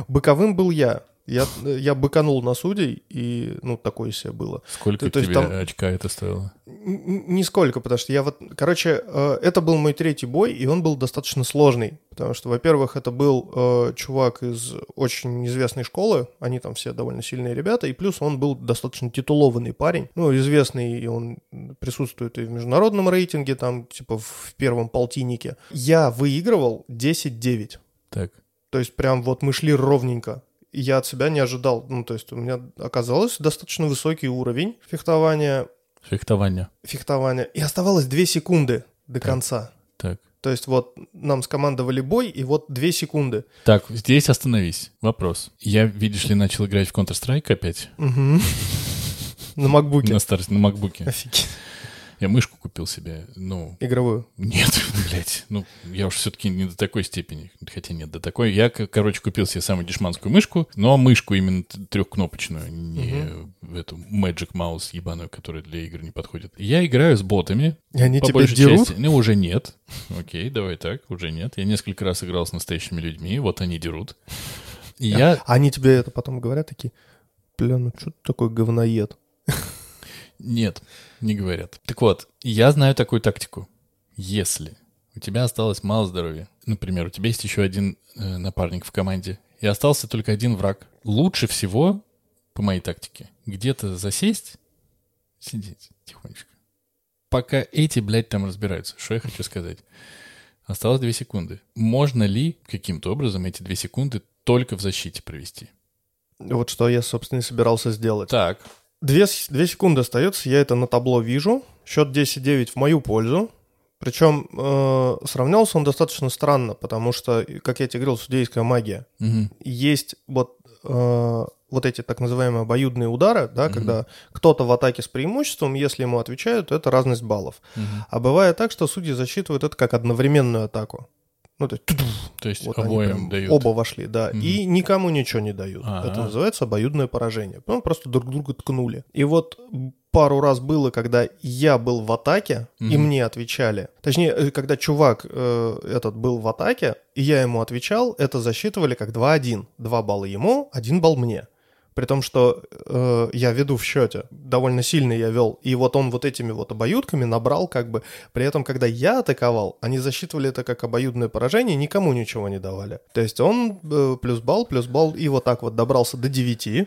боковым был я. Я, я быканул на судей, и, ну, такое себе было. Сколько То- то есть тебе там- очка это стоило? Нисколько, потому что я вот... Короче, э, это был мой третий бой, и он был достаточно сложный. Потому что, во-первых, это был э, чувак из очень известной школы, они там все довольно сильные ребята, и плюс он был достаточно титулованный парень. Ну, известный, и он присутствует и в международном рейтинге, там, типа, в первом полтиннике. Я выигрывал 10-9. Так. То есть прям вот мы шли ровненько. Я от себя не ожидал. Ну, то есть у меня оказалось достаточно высокий уровень фехтования Фехтование. фехтования. И оставалось 2 секунды до конца. Так. То есть вот нам скомандовали бой, и вот 2 секунды. Так, здесь остановись. Вопрос. Я, видишь ли, начал играть в Counter-Strike опять. На макбуке. На старости, на макбуке. Офигеть. Я мышку купил себе. Ну, Игровую. нет, блядь. Ну, я уж все-таки не до такой степени. Хотя нет, до такой. Я, короче, купил себе самую дешманскую мышку, но мышку именно трехкнопочную, не эту Magic Mouse ебаную, которая для игр не подходит. Я играю с ботами. И они по тебя дерут? части. Ну, уже нет. Окей, давай так, уже нет. Я несколько раз играл с настоящими людьми, вот они дерут. И я А они тебе это потом говорят такие, бля, ну что ты такой говноед? Нет, не говорят. Так вот, я знаю такую тактику. Если у тебя осталось мало здоровья, например, у тебя есть еще один э, напарник в команде, и остался только один враг, лучше всего, по моей тактике, где-то засесть, сидеть тихонечко. Пока эти, блядь, там разбираются. Что я хочу сказать? Осталось две секунды. Можно ли каким-то образом эти две секунды только в защите провести? Вот что я, собственно, и собирался сделать. Так, Две, две секунды остается, я это на табло вижу. Счет 10-9 в мою пользу. Причем э, сравнялся он достаточно странно, потому что, как я тебе говорил, судейская магия. Мгм. Есть вот, э, вот эти так называемые обоюдные удары, да, когда кто-то в атаке с преимуществом, если ему отвечают, то это разность баллов. Мгм. А бывает так, что судьи засчитывают это как одновременную атаку. Ну, то есть, то есть вот обоим дают. Оба вошли, да. Мгм. И никому ничего не дают. А-а. Это называется обоюдное поражение. Ну, просто друг друга ткнули. И вот пару раз было, когда я был в атаке, и Мгм. мне отвечали. Точнее, э, когда чувак э, этот был в атаке, и я ему отвечал, это засчитывали как 2-1. Два балла ему, один балл мне. При том, что э, я веду в счете, довольно сильно я вел, и вот он вот этими вот обоюдками набрал как бы. При этом, когда я атаковал, они засчитывали это как обоюдное поражение, никому ничего не давали. То есть он э, плюс балл, плюс балл, и вот так вот добрался до 9. И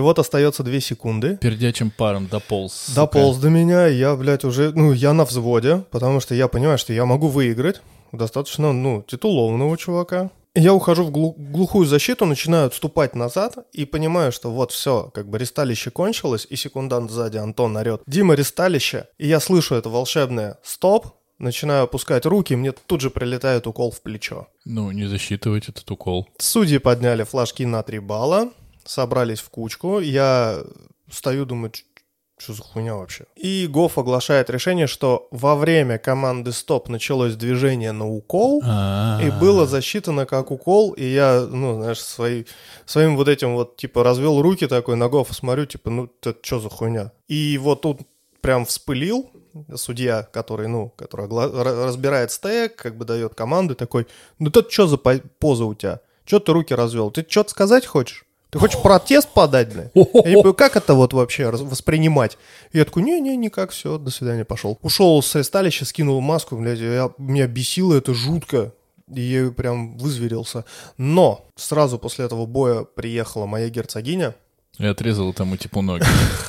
вот остается 2 секунды. Пердячим паром дополз. сука. Дополз до меня, я, блядь, уже, ну, я на взводе, потому что я понимаю, что я могу выиграть. Достаточно, ну, титулованного чувака. Я ухожу в глу- глухую защиту, начинаю отступать назад и понимаю, что вот все, как бы ресталище кончилось, и секундант сзади Антон орет. Дима, ресталище. И я слышу это волшебное «стоп», начинаю опускать руки, мне тут же прилетает укол в плечо. Ну, не засчитывать этот укол. Судьи подняли флажки на 3 балла. собрались в кучку, я стою, думаю, что за хуйня вообще? И Гоф оглашает решение, что во время команды стоп началось движение на укол, А. и было засчитано как укол, и я, ну, знаешь, свои, своим вот этим вот, типа, развел руки такой на Гофа, смотрю, типа, ну, это что за хуйня? И вот тут прям вспылил судья, который, ну, который разбирает стек, как бы дает команды, такой, ну, это что за по- поза у тебя? Че ты руки развел? Ты что-то сказать хочешь? Ты хочешь протест подать, блядь? Я не понимаю, как это вот вообще воспринимать? И я такой, не-не, никак, все, до свидания, пошел. Ушел с ресталища, скинул маску, блядь, я, меня бесило это жутко. И я прям вызверился. Но сразу после этого боя приехала моя герцогиня. И отрезал тому типу ноги.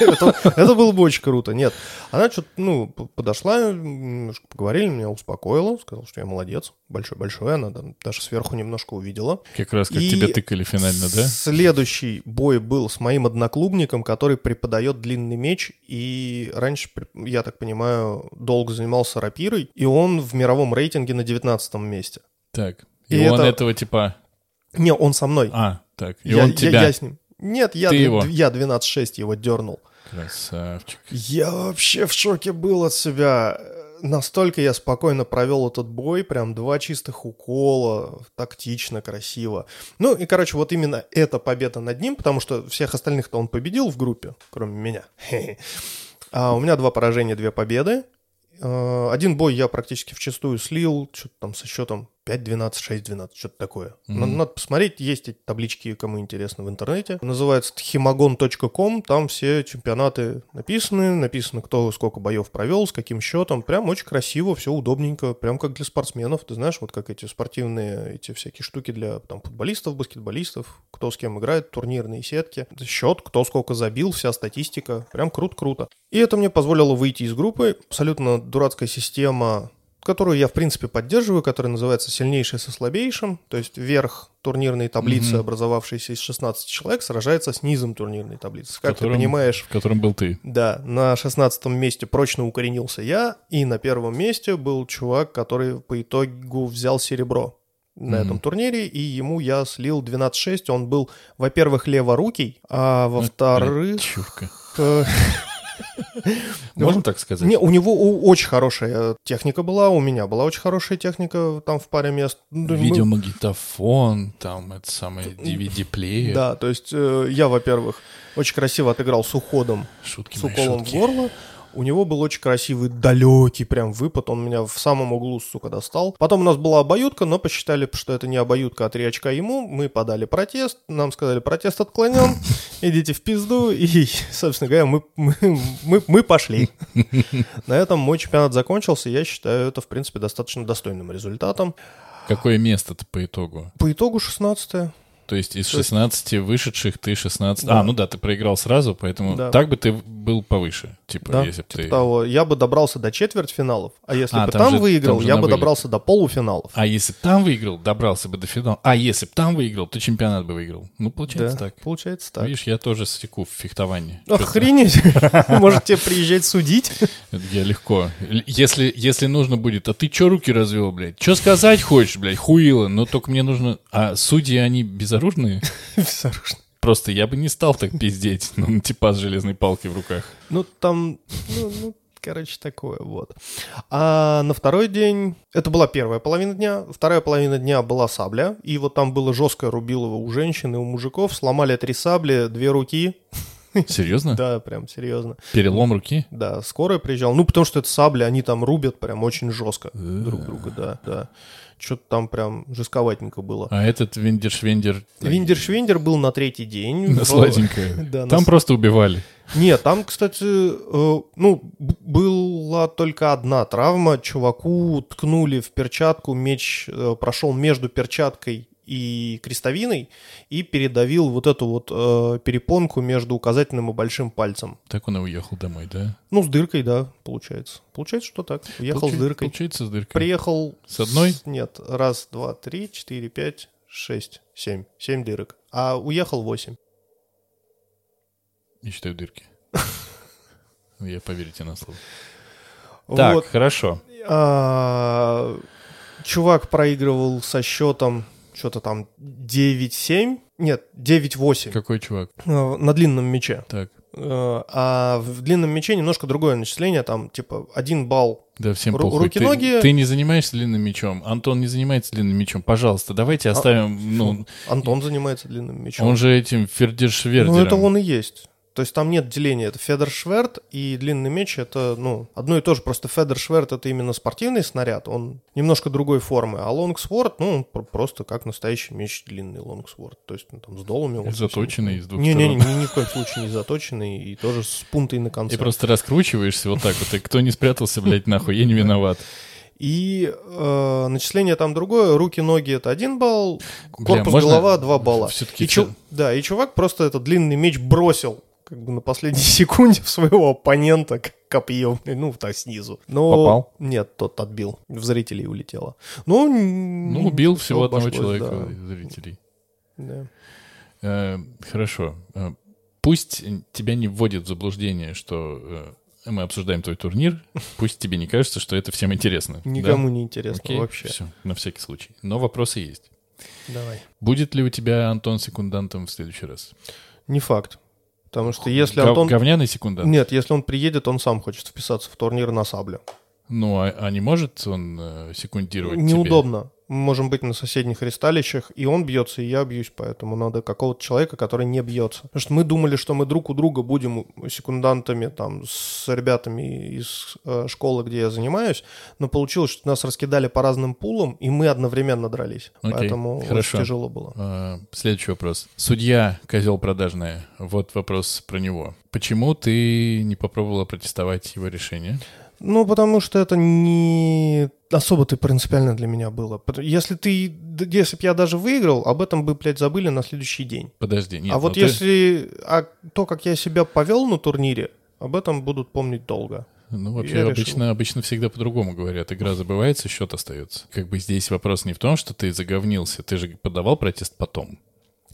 Это было бы очень круто. Нет, она что-то, ну, подошла, немножко поговорили, меня успокоила, сказала, что я молодец, большой-большой, она даже сверху немножко увидела. Как раз как тебя тыкали финально, да? Следующий бой был с моим одноклубником, который преподает длинный меч, и раньше, я так понимаю, долго занимался рапирой, и он в мировом рейтинге на 19 месте. Так. И, И он это- этого типа... Не, он со мной. А, так. И я, он я- тебя... я с ним. Нет, я, Ты его. я 12-6 его дернул. Красавчик. Я вообще в шоке был от себя. Настолько я спокойно провел этот бой, прям два чистых укола, тактично, красиво. Ну и, короче, вот именно эта победа над ним, потому что всех остальных-то он победил в группе, кроме меня. А у меня два поражения, две победы. Э, Один бой я практически вчистую слил, что-то там со счетом 5-12, 6-12, что-то такое. Надо, надо посмотреть, есть эти таблички, кому интересно, в интернете. Называется himagon.com, там все чемпионаты написаны, написано, кто сколько боев провел, с каким счетом. Прям очень красиво, все удобненько, прям как для спортсменов. Ты знаешь, вот как эти спортивные, эти всякие штуки для там, футболистов, баскетболистов, кто с кем играет, турнирные сетки. Счет, кто сколько забил, вся статистика. Прям круто-круто. И это мне позволило выйти из группы. Абсолютно дурацкая система которую я, в принципе, поддерживаю, которая называется «Сильнейший со слабейшим». То есть верх турнирной таблицы, Мгм. образовавшейся из 16 человек, сражается с низом турнирной таблицы. Как Которым- ты понимаешь, В котором был ты. да, на 16 месте прочно укоренился я, и на первом месте был чувак, который по итогу взял серебро на Мгм. этом турнире, и ему я слил 12-6. Он был, во-первых, леворукий, а во-вторых... Блин, Чурка. э, Можно так сказать? Не, у него очень хорошая техника была, у меня была очень хорошая техника там в паре мест. Ну, Видеомагнитофон, там это самое DVD-плеер. Да, то есть э, я, во-первых, очень красиво отыграл с уходом, с уколом в горло. У него был очень красивый, далекий прям выпад. Он меня в самом углу, сука, достал. Потом у нас была обоюдка, но посчитали, что это не обоюдка, а три очка ему. Мы подали протест. Нам сказали, протест отклонен. Идите в пизду. И, собственно говоря, мы, мы, мы, мы пошли. На этом мой чемпионат закончился. Я считаю это, в принципе, достаточно достойным результатом. Какое место-то по итогу? По итогу 16 То есть из То есть- 16 вышедших ты 16... Да. А, ну да, ты проиграл сразу, поэтому Да. так бы ты был повыше. Типа, Да, если типа ты... того. Я бы добрался до четвертьфиналов, а если А, бы там там, же- выиграл, там я бы добрался до полуфиналов. А если бы там выиграл, добрался бы до финала. А если бы там выиграл, то чемпионат бы выиграл. Ну, получается Да, так. Получается так. Видишь, я тоже стеку в фехтовании. Охренеть. Может тебе приезжать судить? Я легко. Если, если нужно будет, а ты чё руки развел, блядь? Чё сказать хочешь, блядь? Хуило. Но только мне нужно... А судьи, они безоружные? Безоружно. Просто я бы не стал так пиздеть. Ну, типа с железной палкой в руках. Ну, там, ну, ну, короче, такое вот. А на второй день, это была первая половина дня, вторая половина дня была сабля, и вот там было жесткое рубилово у женщин и у мужиков, сломали три сабли, две руки, Серьезно? да, прям серьезно. Перелом руки? Да, скорая приезжала, ну, потому что это сабли, они там рубят прям очень жестко друг друга, да, да. Что-то там прям жестковатенько было. А этот виндер-швендер... Виндер-швендер был на третий день. На сладенькое. Да, Там просто убивали. Нет, там, кстати, э, ну, была только одна травма. Чуваку ткнули в перчатку, меч э, прошел между перчаткой и крестовиной и передавил вот эту вот э, перепонку между указательным и большим пальцем. Так он и уехал домой, да? Ну, с дыркой, да, получается. Получается, что так. Уехал Получи- с дыркой. Получается с дыркой. Приехал... С одной? Нет, раз, два, три, четыре, пять, шесть, семь. Семь дырок. А уехал восемь. Не считаю дырки. Я поверите на слово. Так, хорошо. А, чувак проигрывал со счетом что-то там 9-7. Нет, 9-8 Какой чувак? э, на длинном мече. Так. Э, А в длинном мече немножко другое начисление, там типа один балл. Да всем Ру- похуй. руки, ты, ноги. ты не занимаешься длинным мечом. Антон не занимается длинным мечом. Пожалуйста, давайте оставим... ну, Антон занимается длинным мечом. он же этим Фердершвердером. Ну, это он и есть. То есть там нет деления. Это Федершверт и длинный меч это, ну, одно и то же. Просто Федершверт это именно спортивный снаряд, он немножко другой формы. А лонгсворд, ну, просто как настоящий меч длинный лонгсворд. То есть ну, там с долами. совсем- Заточенный из двух Не-не-не, сторон. ни, ни в коем случае не заточенный и тоже с пунктой на конце. И просто раскручиваешься вот так вот. И кто не спрятался, блядь, нахуй, я не виноват. И э, начисление там другое. Руки, ноги это один балл, Бля, корпус, можно голова два балла. всё-таки И чу- Да, и чувак просто этот длинный меч бросил как бы на последней секунде в своего оппонента копьем, ну, так снизу. Но Попал? Нет, тот отбил. В зрителей улетело. Ну, Ну, убил всего одного человека да. зрителей. Да. Э, Хорошо. Э, Пусть тебя не вводит в заблуждение, что э, мы обсуждаем твой турнир. Пусть тебе не кажется, что это всем интересно. да? Никому не интересно Окей, вообще. Все, на всякий случай. Но вопросы есть. Давай. Будет ли у тебя Антон секундантом в следующий раз? Не факт. Потому что если Гов- Антон... Говняный секундант? Нет, если он приедет, он сам хочет вписаться в турнир на сабле. Ну, а, а не может он э, секундировать тебе? Мы можем быть на соседних ристалищах, и он бьется, и я бьюсь, поэтому надо какого-то человека, который не бьется. Потому что мы думали, что мы друг у друга будем секундантами там с ребятами из э, школы, где я занимаюсь, но получилось, что нас раскидали по разным пулам, и мы одновременно дрались. Окей, Поэтому хорошо. очень тяжело было. Э, Следующий вопрос. Судья, козел продажная. Вот вопрос про него. Почему ты не попробовала протестовать его решение? Ну, потому что это не особо-то принципиально для меня было. Если ты, если бы я даже выиграл, об этом бы, блядь, забыли на следующий день. Подожди, нет. а ну вот ты- если а то, как я себя повел на турнире, об этом будут помнить долго. Ну, Я вообще, решил. обычно, обычно всегда по-другому говорят. Игра забывается, счет остается. Как бы здесь вопрос не в том, что ты заговнился. Ты же подавал протест потом.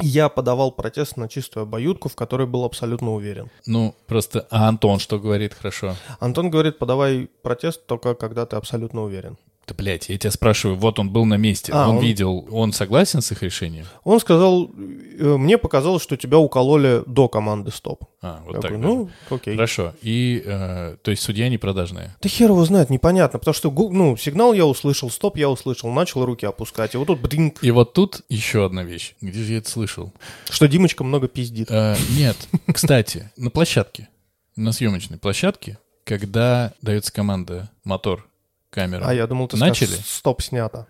Я подавал протест на чистую обоюдку, в которой был абсолютно уверен. Ну, просто... А Антон что говорит? Хорошо. Антон говорит, подавай протест только когда ты абсолютно уверен. Да, блядь, я тебя спрашиваю, вот он был на месте, А, он, он- видел, он согласен с их решением? Он сказал, э, мне показалось, что тебя укололи до команды стоп. А, вот Я так. говорю, да. ну, окей. Хорошо. И, э, то есть, судья не продажная. Да хер его знает, непонятно, потому что, ну, сигнал я услышал, стоп я услышал, начал руки опускать, и вот тут бринг, И вот тут еще одна вещь. Где же я это слышал? что Димочка много пиздит. Э, нет, кстати, на площадке, на съемочной площадке, когда дается команда мотор, камера, А я думал, ты Начали? скажешь, стоп снято.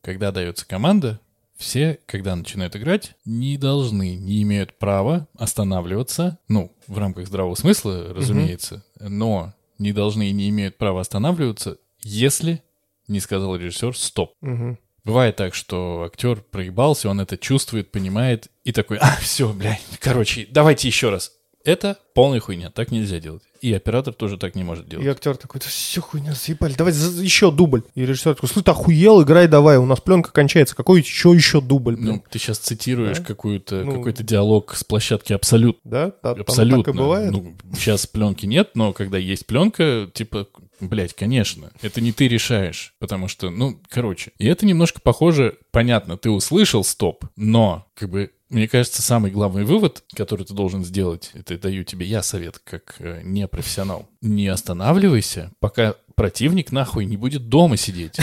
когда дается команда, все, когда начинают играть, не должны, не имеют права останавливаться, ну, в рамках здравого смысла, разумеется, но не должны и не имеют права останавливаться, если не сказал режиссер «стоп». Мгм. Бывает так, что актер проебался, он это чувствует, понимает, и такой, а, все, блядь, короче, давайте еще раз. Это полная хуйня, так нельзя делать. И оператор тоже так не может делать. И актер такой, да все хуйня, заебали, давай за- еще дубль. И режиссер такой, слушай, ты охуел, играй давай, у нас пленка кончается, какой еще еще дубль, блин? Ну, ты сейчас цитируешь Да? какую-то, Ну. какой-то диалог с площадки абсолют. да? Там Абсолютно. так и бывает. Ну, сейчас пленки нет, но когда есть пленка, типа, блядь, конечно, это не ты решаешь, потому что, ну, короче. И это немножко похоже, понятно, ты услышал стоп, но, как бы, мне кажется, самый главный вывод, который ты должен сделать, это даю тебе я совет, как э, непрофессионал. Не останавливайся, пока противник нахуй не будет дома сидеть.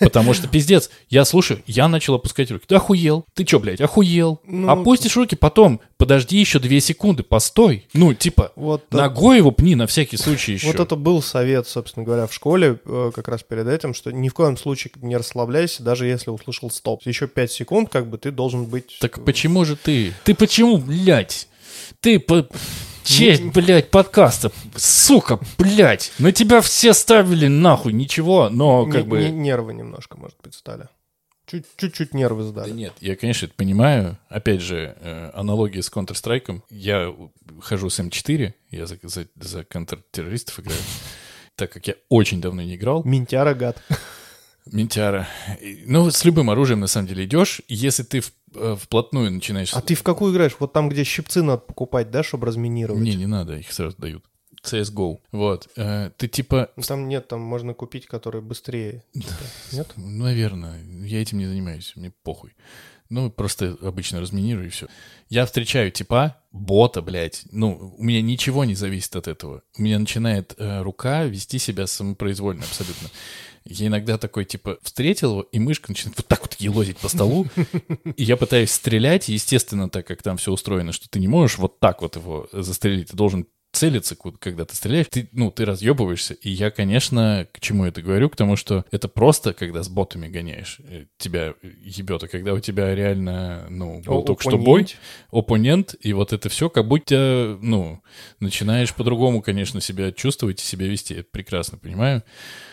Потому что, пиздец, я слушаю, я начал опускать руки. Ты охуел? Ты чё, блядь, охуел? Ну, Опустишь руки, потом подожди еще две секунды, постой. Ну, типа, Вот, ногой его пни на всякий случай еще. Вот это был совет, собственно говоря, в школе, э, как раз перед этим, что ни в коем случае не расслабляйся, даже если услышал стоп. Еще 5 секунд, как бы ты должен быть... Так почему же ты? Ты почему, блядь? Ты по... Честь, блядь, подкаста. Сука, блядь. На тебя все ставили нахуй, ничего, но Не- как бы... не- нервы немножко, может быть, стали. Чуть- Чуть-чуть нервы Да сдали. нет, я, конечно, это понимаю. Опять же, э, аналогия с Counter-Strike. Я хожу с М4, я за, за, за контртеррористов играю. Так как я очень давно не играл. Минтяра, гад. Ментяра. Ну, с любым оружием, на самом деле, идешь. Если ты в- вплотную начинаешь... А ты в какую играешь? Вот там, где щипцы надо покупать, да, чтобы разминировать? Не, не надо, их сразу дают. CSGO. Вот. Э, ты типа... Ну, Там нет, там можно купить, который быстрее. Типа, Нет? Наверное. Я этим не занимаюсь. Мне похуй. Ну, просто обычно разминирую и все. Я встречаю типа, бота, блядь. Ну, у меня ничего не зависит от этого. У меня начинает э, рука вести себя самопроизвольно абсолютно. Я иногда такой, типа, встретил его, и мышка начинает вот так вот елозить по столу. И я пытаюсь стрелять, естественно, так как там все устроено, что ты не можешь вот так вот его застрелить, ты должен целиться, когда ты стреляешь, ты, ну, ты разъебываешься. И я, конечно, к чему это говорю? К тому, что это просто, когда с ботами гоняешь, э, тебя ебет, а когда у тебя реально, ну, был О- только что бой, оппонент. оппонент, и вот это все, как будто, ну, начинаешь по-другому, конечно, себя чувствовать и себя вести. Это прекрасно, понимаю.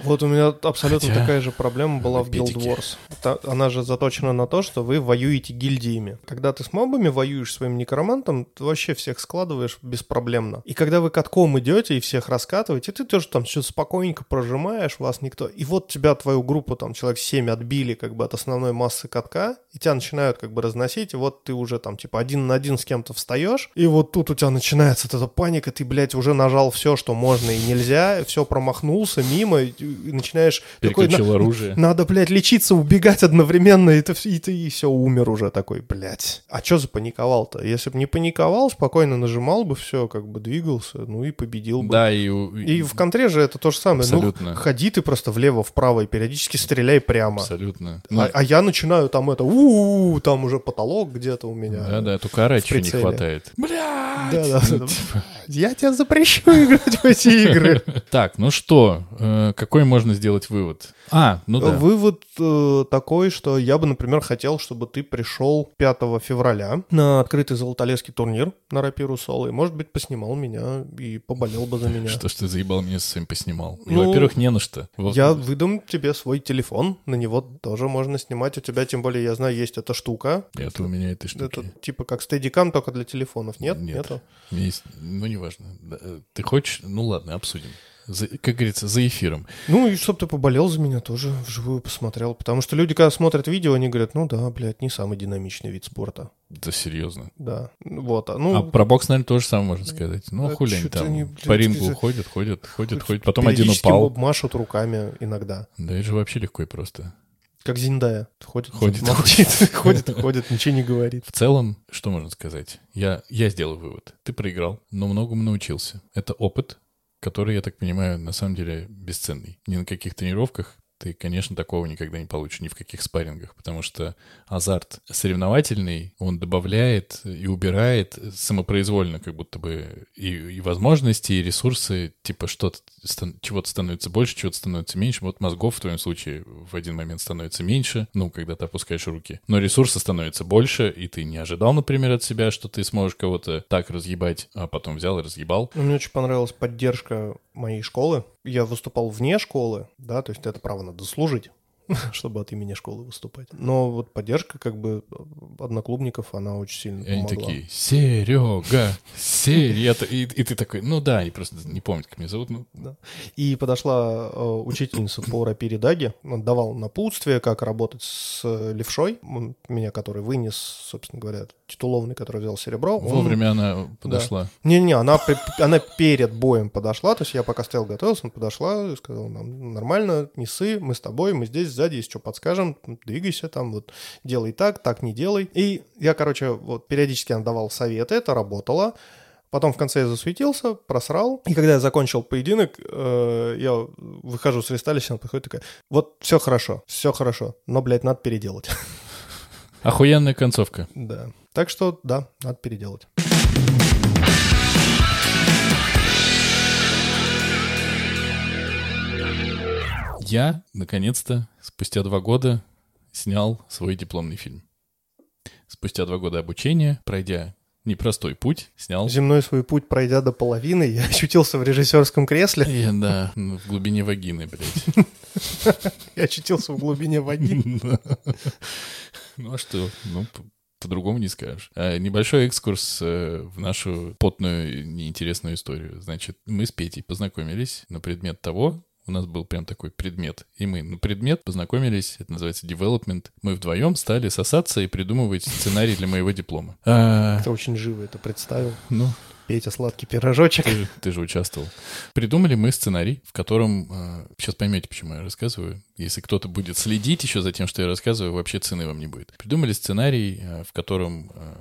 Вот у меня абсолютно Хотя- такая же проблема была в Guild. Wars. Та- Она же заточена на то, что вы воюете гильдиями. Когда ты с мобами воюешь своим некромантом, ты вообще всех складываешь беспроблемно. И когда вы катком идете и всех раскатываете, ты тоже там что-то спокойненько прожимаешь, вас никто... И вот тебя, твою группу, там, человек 7 отбили как бы от основной массы катка, и тебя начинают как бы разносить, и вот ты уже там типа один на один с кем-то встаешь, и вот тут у тебя начинается вот эта паника, ты, блядь, уже нажал все, что можно и нельзя, все промахнулся мимо, и, и начинаешь такой, «На- Переключил оружие. надо, блядь, лечиться, убегать одновременно, и ты, и ты все, умер уже такой, блядь. А что запаниковал-то? Если бы не паниковал, спокойно нажимал бы все, как бы двигался, ну и победил бы. Да, и... у- И в контре же это то же самое. Абсолютно. Ну, ходи ты просто влево-вправо и периодически стреляй прямо. Абсолютно. Ну, А, а я начинаю там это, у там уже потолок где-то у меня. Да-да, только орать не хватает. Блядь! Да-да. Ну, типа. Я тебя запрещу играть в эти игры. Так, ну что, э, какой можно сделать вывод? А, ну да. Вывод э, такой, что я бы, например, хотел, чтобы ты пришел 5 февраля на открытый золотолесский турнир на рапиру соло, и, может быть, поснимал меня и поболел бы за меня. Что ж ты заебал меня с своим поснимал? Ну, Во-первых, не на что. Во- Я выдам тебе свой телефон, на него тоже можно снимать. У тебя, тем более, я знаю, есть эта штука. Это у меня этой штуки. Это типа как стедикам, только для телефонов. Нет? Нет. Нету? Меня есть- Ну, неважно. Э, Ты хочешь? Ну ладно, обсудим. За- как говорится, за эфиром. Ну и чтобы ты поболел за меня, тоже вживую посмотрел. Потому что люди, когда смотрят видео, они говорят, ну да, блядь, не самый динамичный вид спорта. Да серьезно. Да, вот. а, Ну, а про бокс, наверное, тоже самое можно сказать. Ну, а хули они там они, блядь, по рингу ты- ходят, ходят, ходят, ходят. Потом один упал. машут руками иногда. Да это же вообще легко и просто. Как Зиндая. Ходит, Ходит, молчит, ходит, ходит, ничего не говорит. В целом, что можно сказать? Я, я сделал вывод. Ты проиграл, но многому научился. Это опыт, который, я так понимаю, на самом деле бесценный. Ни на каких тренировках ты, конечно, такого никогда не получишь, ни в каких спаррингах, потому что азарт соревновательный, он добавляет и убирает самопроизвольно, как будто бы и, и возможности, и ресурсы, типа что-то, чего-то становится больше, чего-то становится меньше. Вот мозгов в твоем случае в один момент становится меньше, ну, когда ты опускаешь руки. Но ресурсы становятся больше, и ты не ожидал, например, от себя, что ты сможешь кого-то так разъебать, а потом взял и разъебал. Ну, Мне очень понравилась поддержка моей школы. Я выступал вне школы, да, то есть это право надо служить чтобы от имени школы выступать. Но вот поддержка как бы одноклубников, она очень сильно И они помогла. такие, Серега, Серега. И, и ты такой, ну да, они просто не помнят, как меня зовут. Ну, И подошла э, учительница по рапире Даги, он давал напутствие, как работать с левшой, меня, который вынес, собственно говоря, титулованный, который взял серебро. он- вовремя она подошла. Не-не, она, она перед боем подошла, то есть я пока стоял, готовился, она подошла и сказала нам, нормально, не ссы, мы с тобой, мы здесь сзади, если что, подскажем, двигайся там, вот, делай так, так не делай. И я, короче, вот периодически она давал советы, это работало. Потом в конце я засветился, просрал. И когда я закончил поединок, э, я выхожу с ресталища, она подходит такая, вот все хорошо, все хорошо, но, блядь, надо переделать. Охуенная концовка. Да. Так что, да, надо переделать. Я, наконец-то, спустя два года снял свой дипломный фильм. Спустя два года обучения, пройдя непростой путь, снял... Земной свой путь пройдя до половины, я очутился в режиссерском кресле. И, да, ну, в глубине вагины, блядь. Я очутился в глубине воды. Ну а что? Ну, по-другому не скажешь. А, Небольшой экскурс э, в нашу потную, неинтересную историю. Значит, мы с Петей познакомились на предмет того, у нас был прям такой предмет. И мы на предмет познакомились, это называется development. Мы вдвоем стали сосаться и придумывать сценарий для моего диплома. А, Ты очень живо это представил. ну, Петя, сладкий пирожочек. Ты, ты же участвовал. Придумали мы сценарий, в котором... Э, сейчас поймете, почему я рассказываю. Если кто-то будет следить еще за тем, что я рассказываю, вообще цены вам не будет. Придумали сценарий, э, в котором э,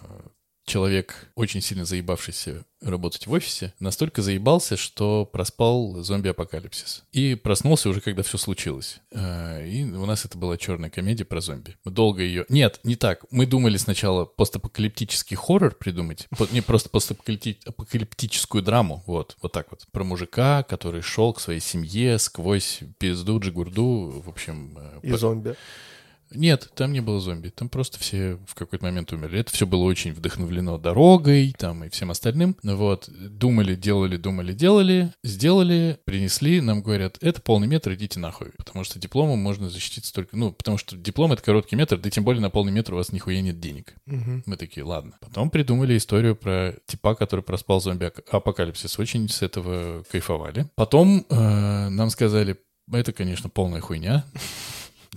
человек, очень сильно заебавшийся работать в офисе, настолько заебался, что проспал зомби-апокалипсис. И проснулся уже, когда все случилось. А, и у нас это была черная комедия про зомби. Мы долго ее... Нет, не так. Мы думали сначала постапокалиптический хоррор придумать. Не просто постапокалиптическую драму. Вот, вот так вот. Про мужика, который шел к своей семье сквозь пизду, джигурду, в общем... Э, и по... зомби. Нет, там не было зомби. Там просто все в какой-то момент умерли. Это все было очень вдохновлено дорогой там и всем остальным. Вот. Думали, делали, думали, делали. Сделали, принесли. Нам говорят, это полный метр, идите нахуй. Потому что дипломом можно защититься только... Ну, потому что диплом — это короткий метр, да тем более на полный метр у вас нихуя нет денег. Угу. Мы такие, ладно. Потом придумали историю про типа, который проспал зомби-апокалипсис. Очень с этого кайфовали. Потом э, нам сказали, это, конечно, полная хуйня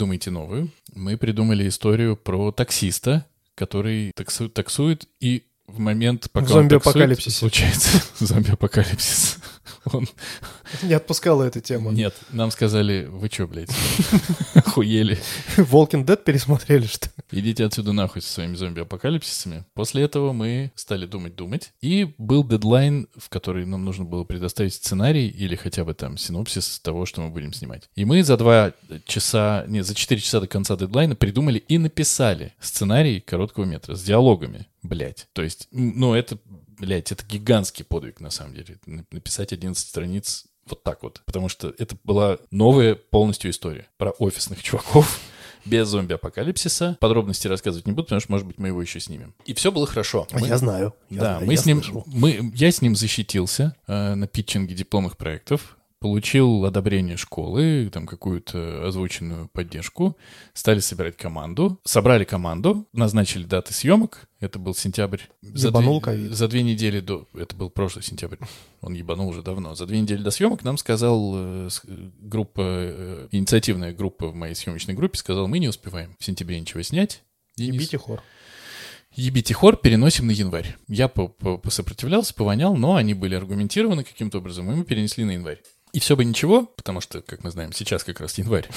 думайте новую. Мы придумали историю про таксиста, который таксу, таксует и в момент, пока зомби-апокалипсисе. случается зомби-апокалипсис. Он... Не отпускала эта тема. Нет, нам сказали, вы чё, блядь, охуели. Walking Dead пересмотрели, что Идите отсюда нахуй со своими зомби-апокалипсисами. После этого мы стали думать-думать. И был дедлайн, в который нам нужно было предоставить сценарий или хотя бы там синопсис того, что мы будем снимать. И мы за два часа, нет, за четыре часа до конца дедлайна придумали и написали сценарий короткого метра с диалогами. Блять. То есть, ну, это, блядь, это гигантский подвиг, на самом деле. Написать 11 страниц вот так вот. Потому что это была новая полностью история про офисных чуваков, без зомби-апокалипсиса. Подробности рассказывать не буду, потому что, может быть, мы его еще снимем. И все было хорошо. Мы... Я знаю. Я да, знаю, мы с ним, мы, я с ним защитился э, на питчинге дипломных проектов получил одобрение школы, там какую-то озвученную поддержку, стали собирать команду, собрали команду, назначили даты съемок, это был сентябрь. За две, за две недели до... Это был прошлый сентябрь. Он ебанул уже давно. За две недели до съемок нам сказал э, группа, э, инициативная группа в моей съемочной группе, сказал, мы не успеваем в сентябре ничего снять. Ебите хор. Ебите хор переносим на январь. Я посопротивлялся, повонял, но они были аргументированы каким-то образом, и мы перенесли на январь. И все бы ничего, потому что, как мы знаем, сейчас как раз январь.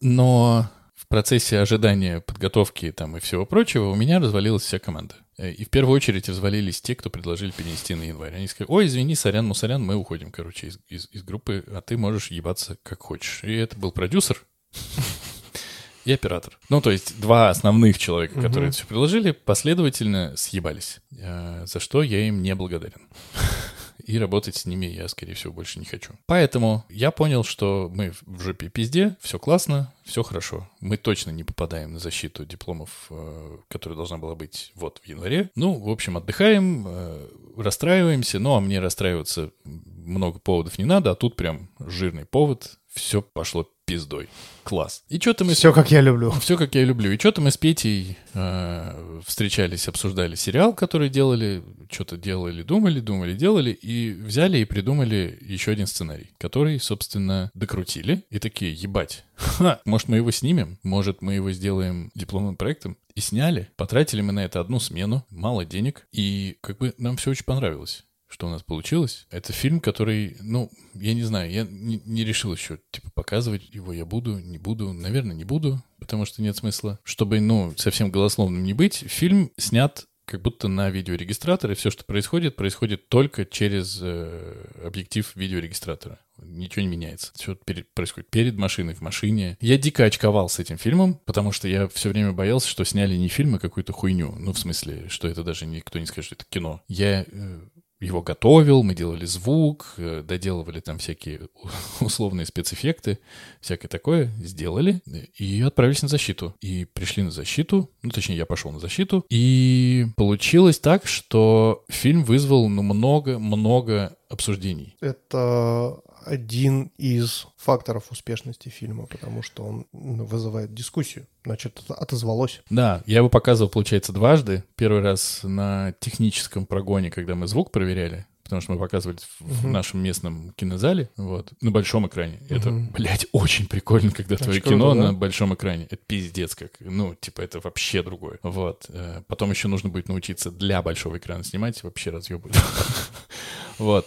Но в процессе ожидания, подготовки там и всего прочего у меня развалилась вся команда. Э, и в первую очередь развалились те, кто предложили перенести на январь. Они сказали, ой, извини, сорян, мусорян, мы уходим, короче, из, из, из группы, а ты можешь ебаться как хочешь. И это был продюсер и оператор. Ну, то есть два основных человека, которые это все предложили, последовательно съебались. Э, за что я им не благодарен и работать с ними я, скорее всего, больше не хочу. Поэтому я понял, что мы в жопе пизде, все классно, все хорошо. Мы точно не попадаем на защиту дипломов, э, которая должна была быть вот в январе. Ну, в общем, отдыхаем, э, расстраиваемся, ну, а мне расстраиваться много поводов не надо, а тут прям жирный повод, все пошло пиздой. Класс. И что-то мы... Все, как я люблю. Все, как я люблю. И что-то мы с Петей э, встречались, обсуждали сериал, который делали, что-то делали, думали, думали, делали, и взяли и придумали еще один сценарий, который, собственно, докрутили. И такие, ебать, ха, может, мы его снимем? Может, мы его сделаем дипломным проектом? И сняли. Потратили мы на это одну смену, мало денег, и как бы нам все очень понравилось что у нас получилось. Это фильм, который, ну, я не знаю, я не, не решил еще, типа, показывать его я буду, не буду. Наверное, не буду, потому что нет смысла. Чтобы, ну, совсем голословным не быть, фильм снят как будто на видеорегистратор, и все, что происходит, происходит только через э, объектив видеорегистратора. Ничего не меняется. Все перед, происходит перед машиной, в машине. Я дико очковал с этим фильмом, потому что я все время боялся, что сняли не фильм, а какую-то хуйню. Ну, в смысле, что это даже никто не скажет, что это кино. Я э, его готовил, мы делали звук, э, доделывали там всякие условные спецэффекты, всякое такое, сделали и отправились на защиту. И пришли на защиту, ну, точнее, я пошел на защиту, и получилось так, что фильм вызвал ну, много-много обсуждений. Это один из факторов успешности фильма, потому что он вызывает дискуссию. Значит, отозвалось. Да, я его показывал, получается, дважды. Первый раз на техническом прогоне, когда мы звук проверяли, потому что мы показывали в Мгм. нашем местном кинозале, вот, на большом экране. Это, Мгм. блядь, очень прикольно, когда Очень твое круто, кино да? на большом экране. Это пиздец как, ну, типа, это вообще другое. Вот. Э, Потом еще нужно будет научиться для большого экрана снимать, вообще разъебывает. Вот.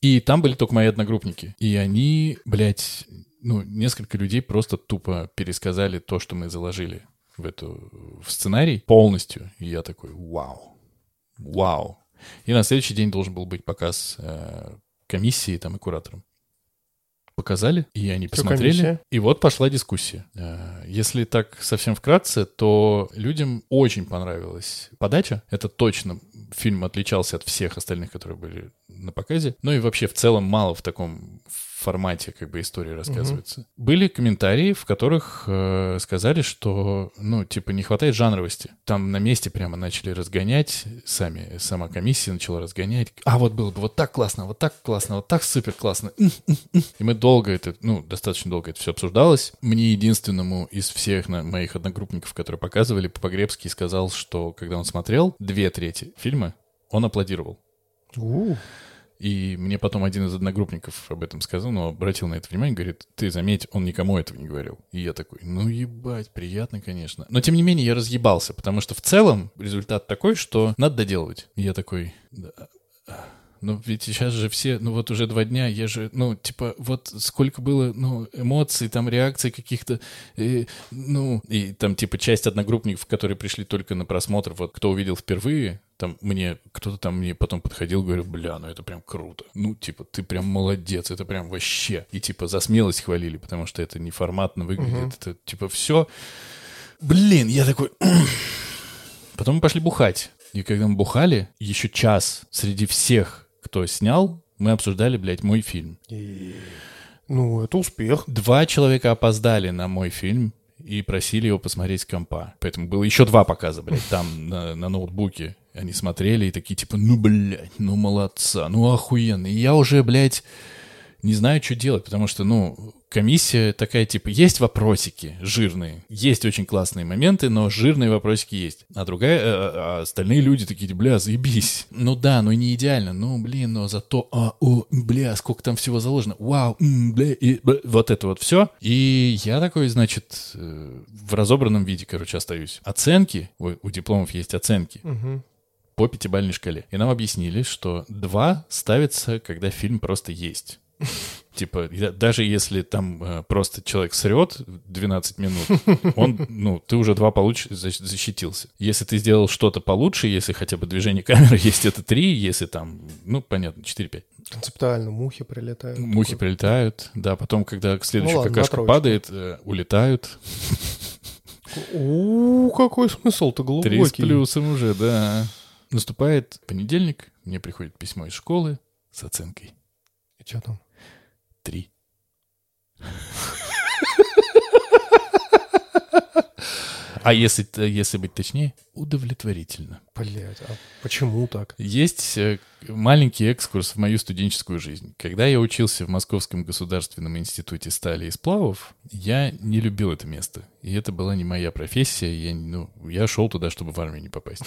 И там были только мои одногруппники. И они, блядь, ну, несколько людей просто тупо пересказали то, что мы заложили в эту в сценарий полностью. И я такой, вау, вау. И на следующий день должен был быть показ э, комиссии там и куратором. Показали, и они Всё, посмотрели. комиссия. И вот пошла дискуссия. Э, Если так совсем вкратце, то людям очень понравилась подача. Это точно фильм отличался от всех остальных, которые были на показе. Ну и вообще в целом мало в таком формате как бы истории рассказывается. Были комментарии, в которых э, сказали, что, ну, типа, не хватает жанровости. Там на месте прямо начали разгонять сами, сама комиссия начала разгонять. А вот было бы вот так классно, вот так классно, вот так супер классно. И мы долго это, ну, достаточно долго это все обсуждалось. Мне единственному из всех на- моих одногруппников, которые показывали, Погребский сказал, что когда он смотрел две трети фильма, он аплодировал. У, И мне потом один из одногруппников об этом сказал, но обратил на это внимание, говорит, ты заметь, он никому этого не говорил. И я такой, ну ебать, приятно, конечно. Но тем не менее я разъебался, потому что в целом результат такой, что надо доделывать. И я такой, «Да, ну, ведь сейчас же все, ну, вот уже два дня, я же, ну, типа, вот сколько было, ну, эмоций, там, реакций каких-то, э, ну, и там, типа, часть одногруппников, которые пришли только на просмотр, вот, кто увидел впервые, там, мне, кто-то там мне потом подходил, говорил, бля, ну, это прям круто. Ну, типа, ты прям молодец, это прям вообще. И, типа, за смелость хвалили, потому что это неформатно выглядит, это, типа, все. Блин, я такой... Потом мы пошли бухать. И когда мы бухали, еще час среди всех, кто снял, мы обсуждали, блядь, мой фильм. и- Ну, это успех. Два человека опоздали на мой фильм и просили его посмотреть с компа. Поэтому было еще два показа, блядь, там на, на ноутбуке. Они смотрели и такие, типа, ну, блядь, ну, молодца, ну, охуенно. И я уже, блядь, не знаю, что делать, потому что, ну, комиссия такая, типа, есть вопросики жирные, есть очень классные моменты, но жирные вопросики есть. А другая, э, а остальные люди такие, бля, заебись. Ну да, ну не идеально, ну, блин, но зато, а, о, бля, сколько там всего заложено, вау, м, бля, и, б- вот это вот все. И я такой, значит, э, в разобранном виде, короче, остаюсь. Оценки, у, у дипломов есть оценки Мгм. по пятибалльной шкале. И нам объяснили, что два ставится, когда фильм просто есть. Типа, я- даже если там э, просто человек срет 12 минут, он, ну, ты уже два получишь, защ- защитился. Если ты сделал что-то получше, если хотя бы движение камеры есть, это три, если там, ну, понятно, 4-5. Концептуально мухи прилетают. Мухи прилетают, да, потом, когда следующая Ну ладно, какашка падает, э, улетают. У, какой смысл-то Три глубокий. с плюсом уже, да. Наступает понедельник, мне приходит письмо из школы с оценкой И что там? Три. А если, если быть точнее, удовлетворительно. Блять, а почему так? Есть э, маленький экскурс в мою студенческую жизнь. Когда я учился в Московском государственном институте стали и сплавов, я не любил это место. И это была не моя профессия. Я, ну, я шел туда, чтобы в армию не попасть.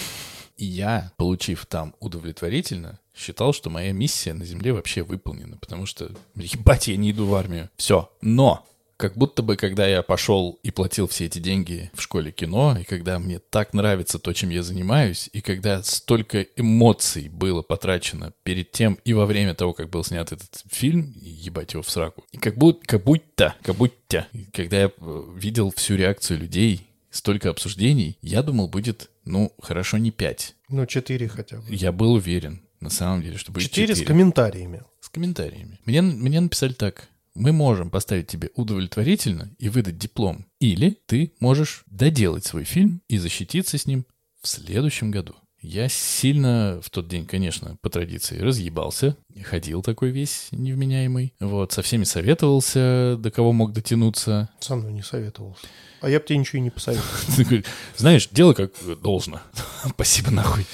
И я, получив там удовлетворительно, считал, что моя миссия на Земле вообще выполнена. Потому что, ебать, я не иду в армию. Все. Но как будто бы, когда я пошел и платил все эти деньги в школе кино, и когда мне так нравится то, чем я занимаюсь, и когда столько эмоций было потрачено перед тем и во время того, как был снят этот фильм, ебать его в сраку, и как будто, как будто, как будто, когда я э, видел всю реакцию людей, столько обсуждений, я думал, будет, ну, хорошо, не пять. Ну, четыре хотя бы. Я был уверен, на самом деле, что будет Четыре с четыре. комментариями. С комментариями. Мне, мне написали так. Мы можем поставить тебе удовлетворительно и выдать диплом. Или ты можешь доделать свой фильм и защититься с ним в следующем году. Я сильно в тот день, конечно, по традиции разъебался. Ходил такой весь невменяемый. Вот, со всеми советовался, до кого мог дотянуться. Со мной не советовался. А я бы тебе ничего и не посоветовал. Знаешь, дело как должно. Спасибо нахуй.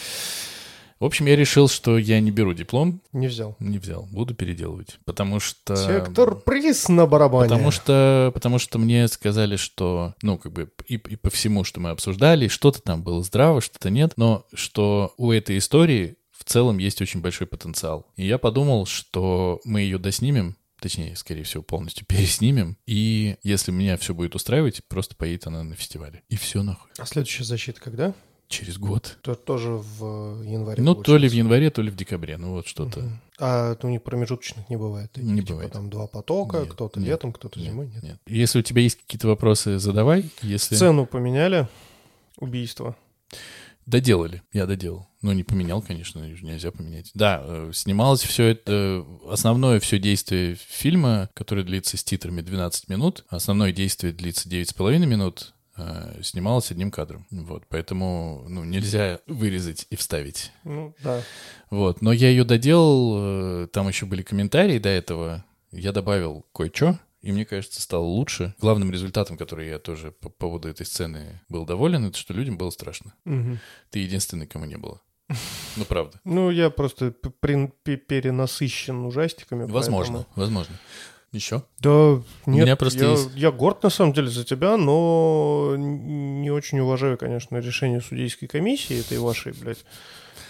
В общем, я решил, что я не беру диплом, Не взял. не взял, буду переделывать, потому что... Сектор приз на барабане. Потому что, потому что мне сказали, что, ну, как бы, и, и по всему, что мы обсуждали, что-то там было здраво, что-то нет, но что у этой истории в целом есть очень большой потенциал. И я подумал, что мы ее доснимем, точнее, скорее всего, полностью переснимем, и если меня все будет устраивать, просто поедет она на фестивале. И все нахуй. А следующая защита когда? Через год. То тоже в январе. Ну, то ли в январе, то ли в декабре, ну вот что-то. А у них промежуточных не бывает? Таких, Не типа, бывает. Там два потока, Нет, кто-то нет, летом, кто-то Нет, зимой? Нет. нет. Если у тебя есть какие-то вопросы, задавай. Если Цену поменяли? Убийство. доделали, я доделал. Ну, не поменял, конечно, нельзя поменять. Да, э, снималось все это, основное все действие фильма, которое длится с титрами 12 минут, основное действие длится 9,5 минут, э, снималось одним кадром. Вот, поэтому, ну, нельзя вырезать и вставить. Ну, да. Вот, но я ее доделал, э, там еще были комментарии до этого, я добавил кое-что, и мне кажется, стало лучше. Главным результатом, который я тоже по поводу этой сцены был доволен, это что людям было страшно. Мгм. Ты единственный, кому не было. Ну, правда. Ну, я просто перенасыщен ужастиками. Возможно, поэтому- возможно. Еще? Да, нет, меня просто я, есть- я горд на самом деле за тебя, но не очень уважаю, конечно, решение судейской комиссии этой вашей, блядь.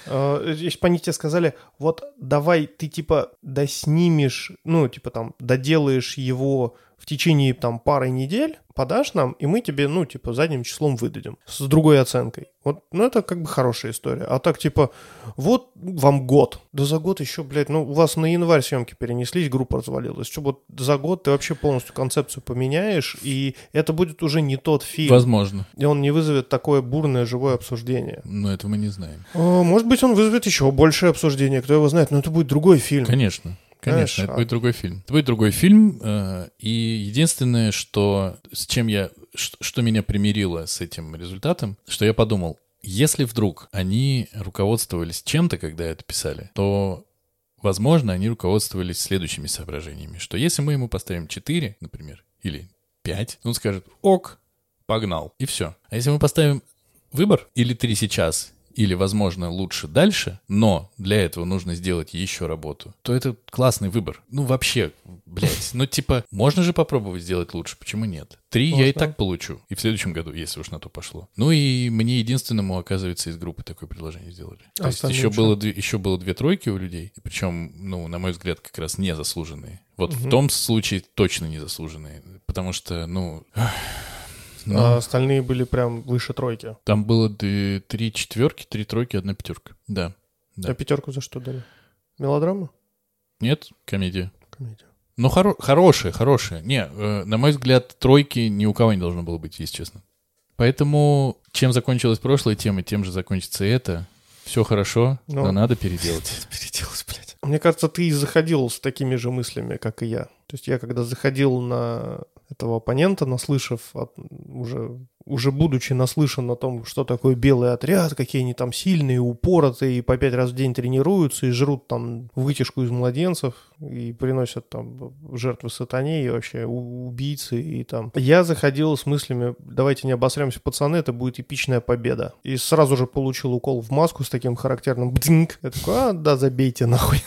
А, Если бы они тебе сказали, вот давай ты типа доснимешь, ну, типа там доделаешь его в течение там пары недель, подашь нам, и мы тебе, ну, типа, задним числом выдадим с другой оценкой. Вот, ну, это как бы хорошая история. А так, типа, вот вам год. Да за год еще, блядь, ну, у вас на январь съемки перенеслись, группа развалилась. Что вот за год ты вообще полностью концепцию поменяешь, и это будет уже не тот фильм. Возможно. И он не вызовет такое бурное живое обсуждение. Но этого мы не знаем. О, может быть, он вызовет еще большее обсуждение, кто его знает, но это будет другой фильм. Конечно. Конечно, Знаешь, это а- будет другой фильм. Это будет другой фильм, э, и единственное, что с чем я, что меня примирило с этим результатом, что я подумал, если вдруг они руководствовались чем-то, когда это писали, то, возможно, они руководствовались следующими соображениями, что если мы ему поставим 4, например, или 5, он скажет «ок», погнал, и все. А если мы поставим выбор или 3 сейчас, или, возможно, лучше дальше, но для этого нужно сделать еще работу, то это классный выбор. Ну, вообще, блядь, ну, типа, можно же попробовать сделать лучше, почему нет? Три я и Можно. так получу. И в следующем году, если уж на то пошло. Ну, и мне единственному, оказывается, из группы такое предложение сделали. То есть еще что? было, еще было две тройки у людей, причем, ну, на мой взгляд, как раз незаслуженные. Вот в Мгм. том случае точно незаслуженные, потому что, ну... ну, А остальные были прям выше тройки. там было три четверки, три тройки, одна пятерка. Да. Да. А пятерку за что дали? Мелодрама? Нет, комедия. Комедия. Ну, хоро- хорошая, хорошая. Не, э, на мой взгляд, тройки ни у кого не должно было быть, если честно. Поэтому, чем закончилась прошлая тема, тем же закончится и это. Все хорошо, Ну. но надо переделать. Переделалось, блядь. Мне кажется, ты и заходил с такими же мыслями, как и я. То есть я когда заходил на этого оппонента, наслышав, от- уже, уже будучи наслышан о том, что такое белый отряд, какие они там сильные, упоротые, и по пять раз в день тренируются, и жрут там вытяжку из младенцев, и приносят там жертвы сатане, и вообще убийцы, и там. Я заходил с мыслями, давайте не обосремся, пацаны, это будет эпичная победа. И сразу же получил укол в маску с таким характерным бдинг. Я такой, а, да, забейте нахуй.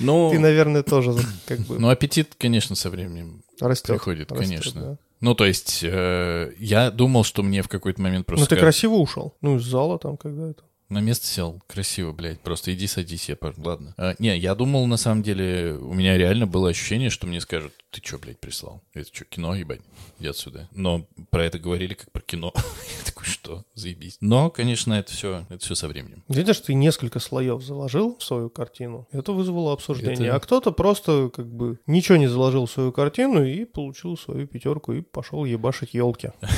Ну, Ты, наверное, тоже как бы ну, аппетит, конечно, со временем растет. приходит, растет, конечно. да. Ну, то есть, э, я думал, что мне в какой-то момент просто Ну, ты скажут, красиво ушел. Ну, из зала там когда это. На место сел, красиво, блядь, просто иди садись, я пар- ладно. А, не, я думал, на самом деле, у меня реально было ощущение, что мне скажут, ты чё, блядь, прислал? Это что, кино, ебать? Иди отсюда. Но про это говорили как про кино. я такой, что, заебись. Но, конечно, это все, это все со временем. Видишь, ты несколько слоев заложил в свою картину. Это вызвало обсуждение. Это- А кто-то просто как бы ничего не заложил в свою картину и получил свою пятерку и пошел ебашить елки.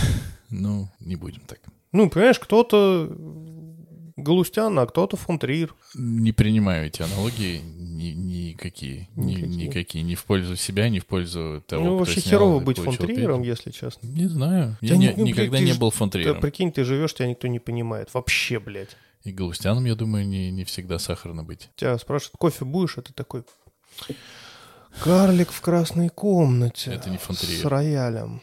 Ну, не будем так. Ну, понимаешь, кто-то Галустян, а кто-то фон Триер. Не принимаю эти аналогии ни- никакие. Ни- Никакие. Никакие. Ни в пользу себя, ни в пользу того, ну, вообще снял херово быть фон Триером, если честно. Не знаю. Я не- ну, никогда ты не был фон Ты, Триером. прикинь, ты живешь, тебя никто не понимает. Вообще, блядь. И Галустяном, я думаю, не, не всегда сахарно быть. Тебя спрашивают, кофе будешь? А ты такой... Карлик в красной комнате. Это не фон С роялем.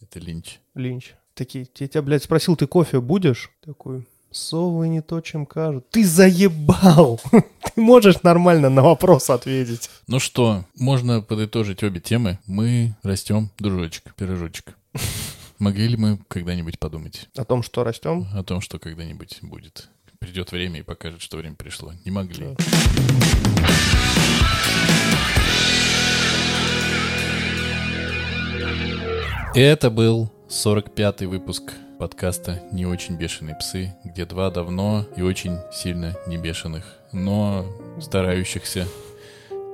Это Линч. Линч. Такие, я тебя, блядь, спросил, ты кофе будешь? Такой, совы не то, чем кажут. Ты заебал! Ты можешь нормально на вопрос ответить. Ну что, можно подытожить обе темы. Мы растем, дружочек, пирожочек. Могли ли мы когда-нибудь подумать О том, что растем. о том, что когда-нибудь будет? Придет время и покажет, что время пришло. Не могли. Это был 45-й выпуск подкаста «Не очень бешеные псы», где два давно и очень сильно не бешеных, но старающихся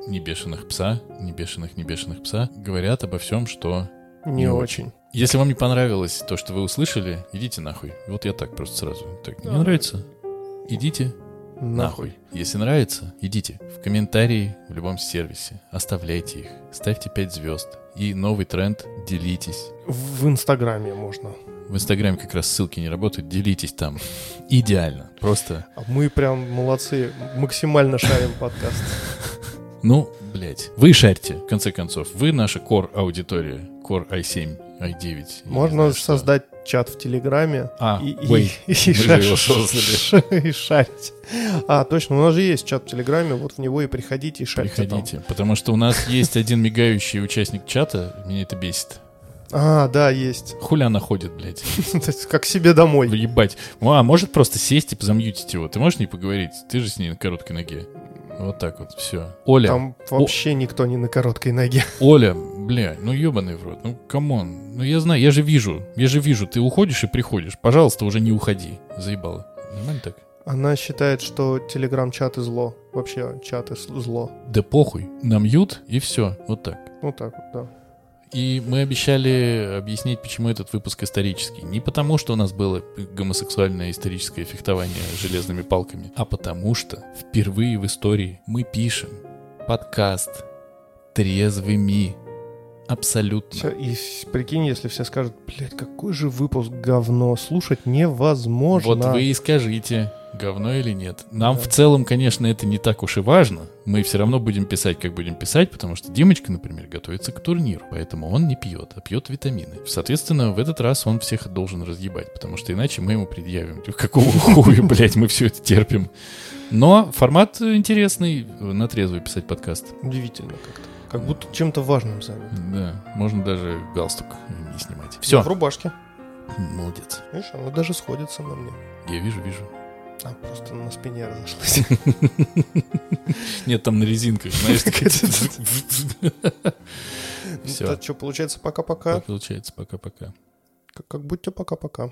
не бешеных пса, не бешеных, не бешеных пса, говорят обо всем, что Не очень. Если вам не понравилось то, что вы услышали, идите нахуй. Вот я так просто сразу. Так, не нравится? Идите нахуй. Если нравится, идите в комментарии в любом сервисе. Оставляйте их. Ставьте 5 звезд. И новый тренд – делитесь. В Инстаграме можно. В Инстаграме как раз ссылки не работают. Делитесь там. Идеально. Просто, А мы прям молодцы, максимально шарим подкаст. ну, блядь. Вы шарьте, в конце концов. Вы наша core аудитория. Core i7, i9. я не Можно знаю, что. создать чат в Телеграме А, и, и- wait. и Мы же ша- его создали. и шарить. А, точно, у нас же есть чат в Телеграме, вот в него и приходите и шарьте там. Приходите, потому что у нас есть один мигающий участник чата, меня это бесит. А, да, есть. Хуля она ходит, блядь. Как себе домой. Ебать. А, может просто сесть и замьютить его? Ты можешь не поговорить? Ты же с ней на короткой ноге. Вот так вот, все. Оля, Там вообще никто не на короткой ноге. Оля, бля, ну ебаный в рот, ну come on. Ну я знаю, я же вижу, я же вижу, ты уходишь и приходишь. Пожалуйста, уже не уходи. Заебало. Нормально так? Она считает, что телеграм-чаты зло. Вообще, чаты зло. Да похуй. На mute и все. Вот так. Вот так вот, да. И мы обещали объяснить, почему этот выпуск исторический. Не потому, что у нас было гомосексуальное историческое фехтование железными палками, а потому что впервые в истории мы пишем подкаст трезвыми. Абсолютно. Всё, И прикинь, если все скажут, блядь, какой же выпуск говно, слушать невозможно. Вот вы и скажите, говно или нет. Нам Да. в целом, конечно, это не так уж и важно. Мы все равно будем писать, как будем писать, потому что Димочка, например, готовится к турниру, поэтому он не пьет, а пьет витамины. Соответственно, в этот раз он всех должен разъебать, потому что иначе мы ему предъявим. Какого хуя, блядь, мы все это терпим. Но формат интересный, на трезвый писать подкаст. Удивительно как-то. Как будто чем-то важным занят. Да, можно даже галстук не снимать. Я Все, в рубашке. молодец. Видишь, она даже сходится на мне. Я вижу, вижу. А, просто на спине разошлась. Нет, там на резинках, знаешь, такая... Все. Это что, получается, пока-пока? Получается, пока-пока. Как, как будто пока-пока.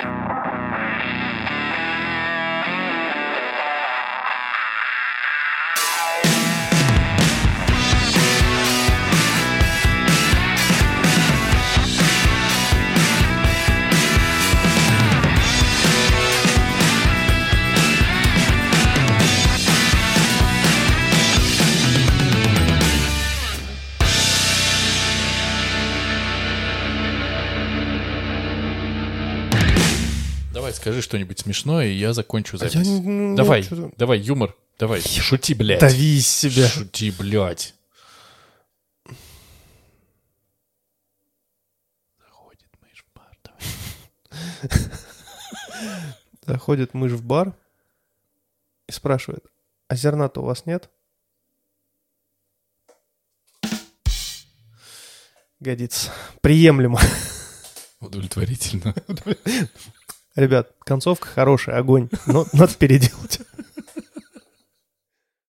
Скажи что-нибудь смешное, и я закончу А я запись. не- ну, Давай, чё-то- давай, юмор. Давай, шути, блядь. Дави из себя. Шути, блядь. Заходит мышь в бар, давай. Заходит мышь в бар и спрашивает, а зерна-то у вас нет? Годится. Приемлемо. Удовлетворительно. Ребят, концовка хорошая, огонь, но надо переделать.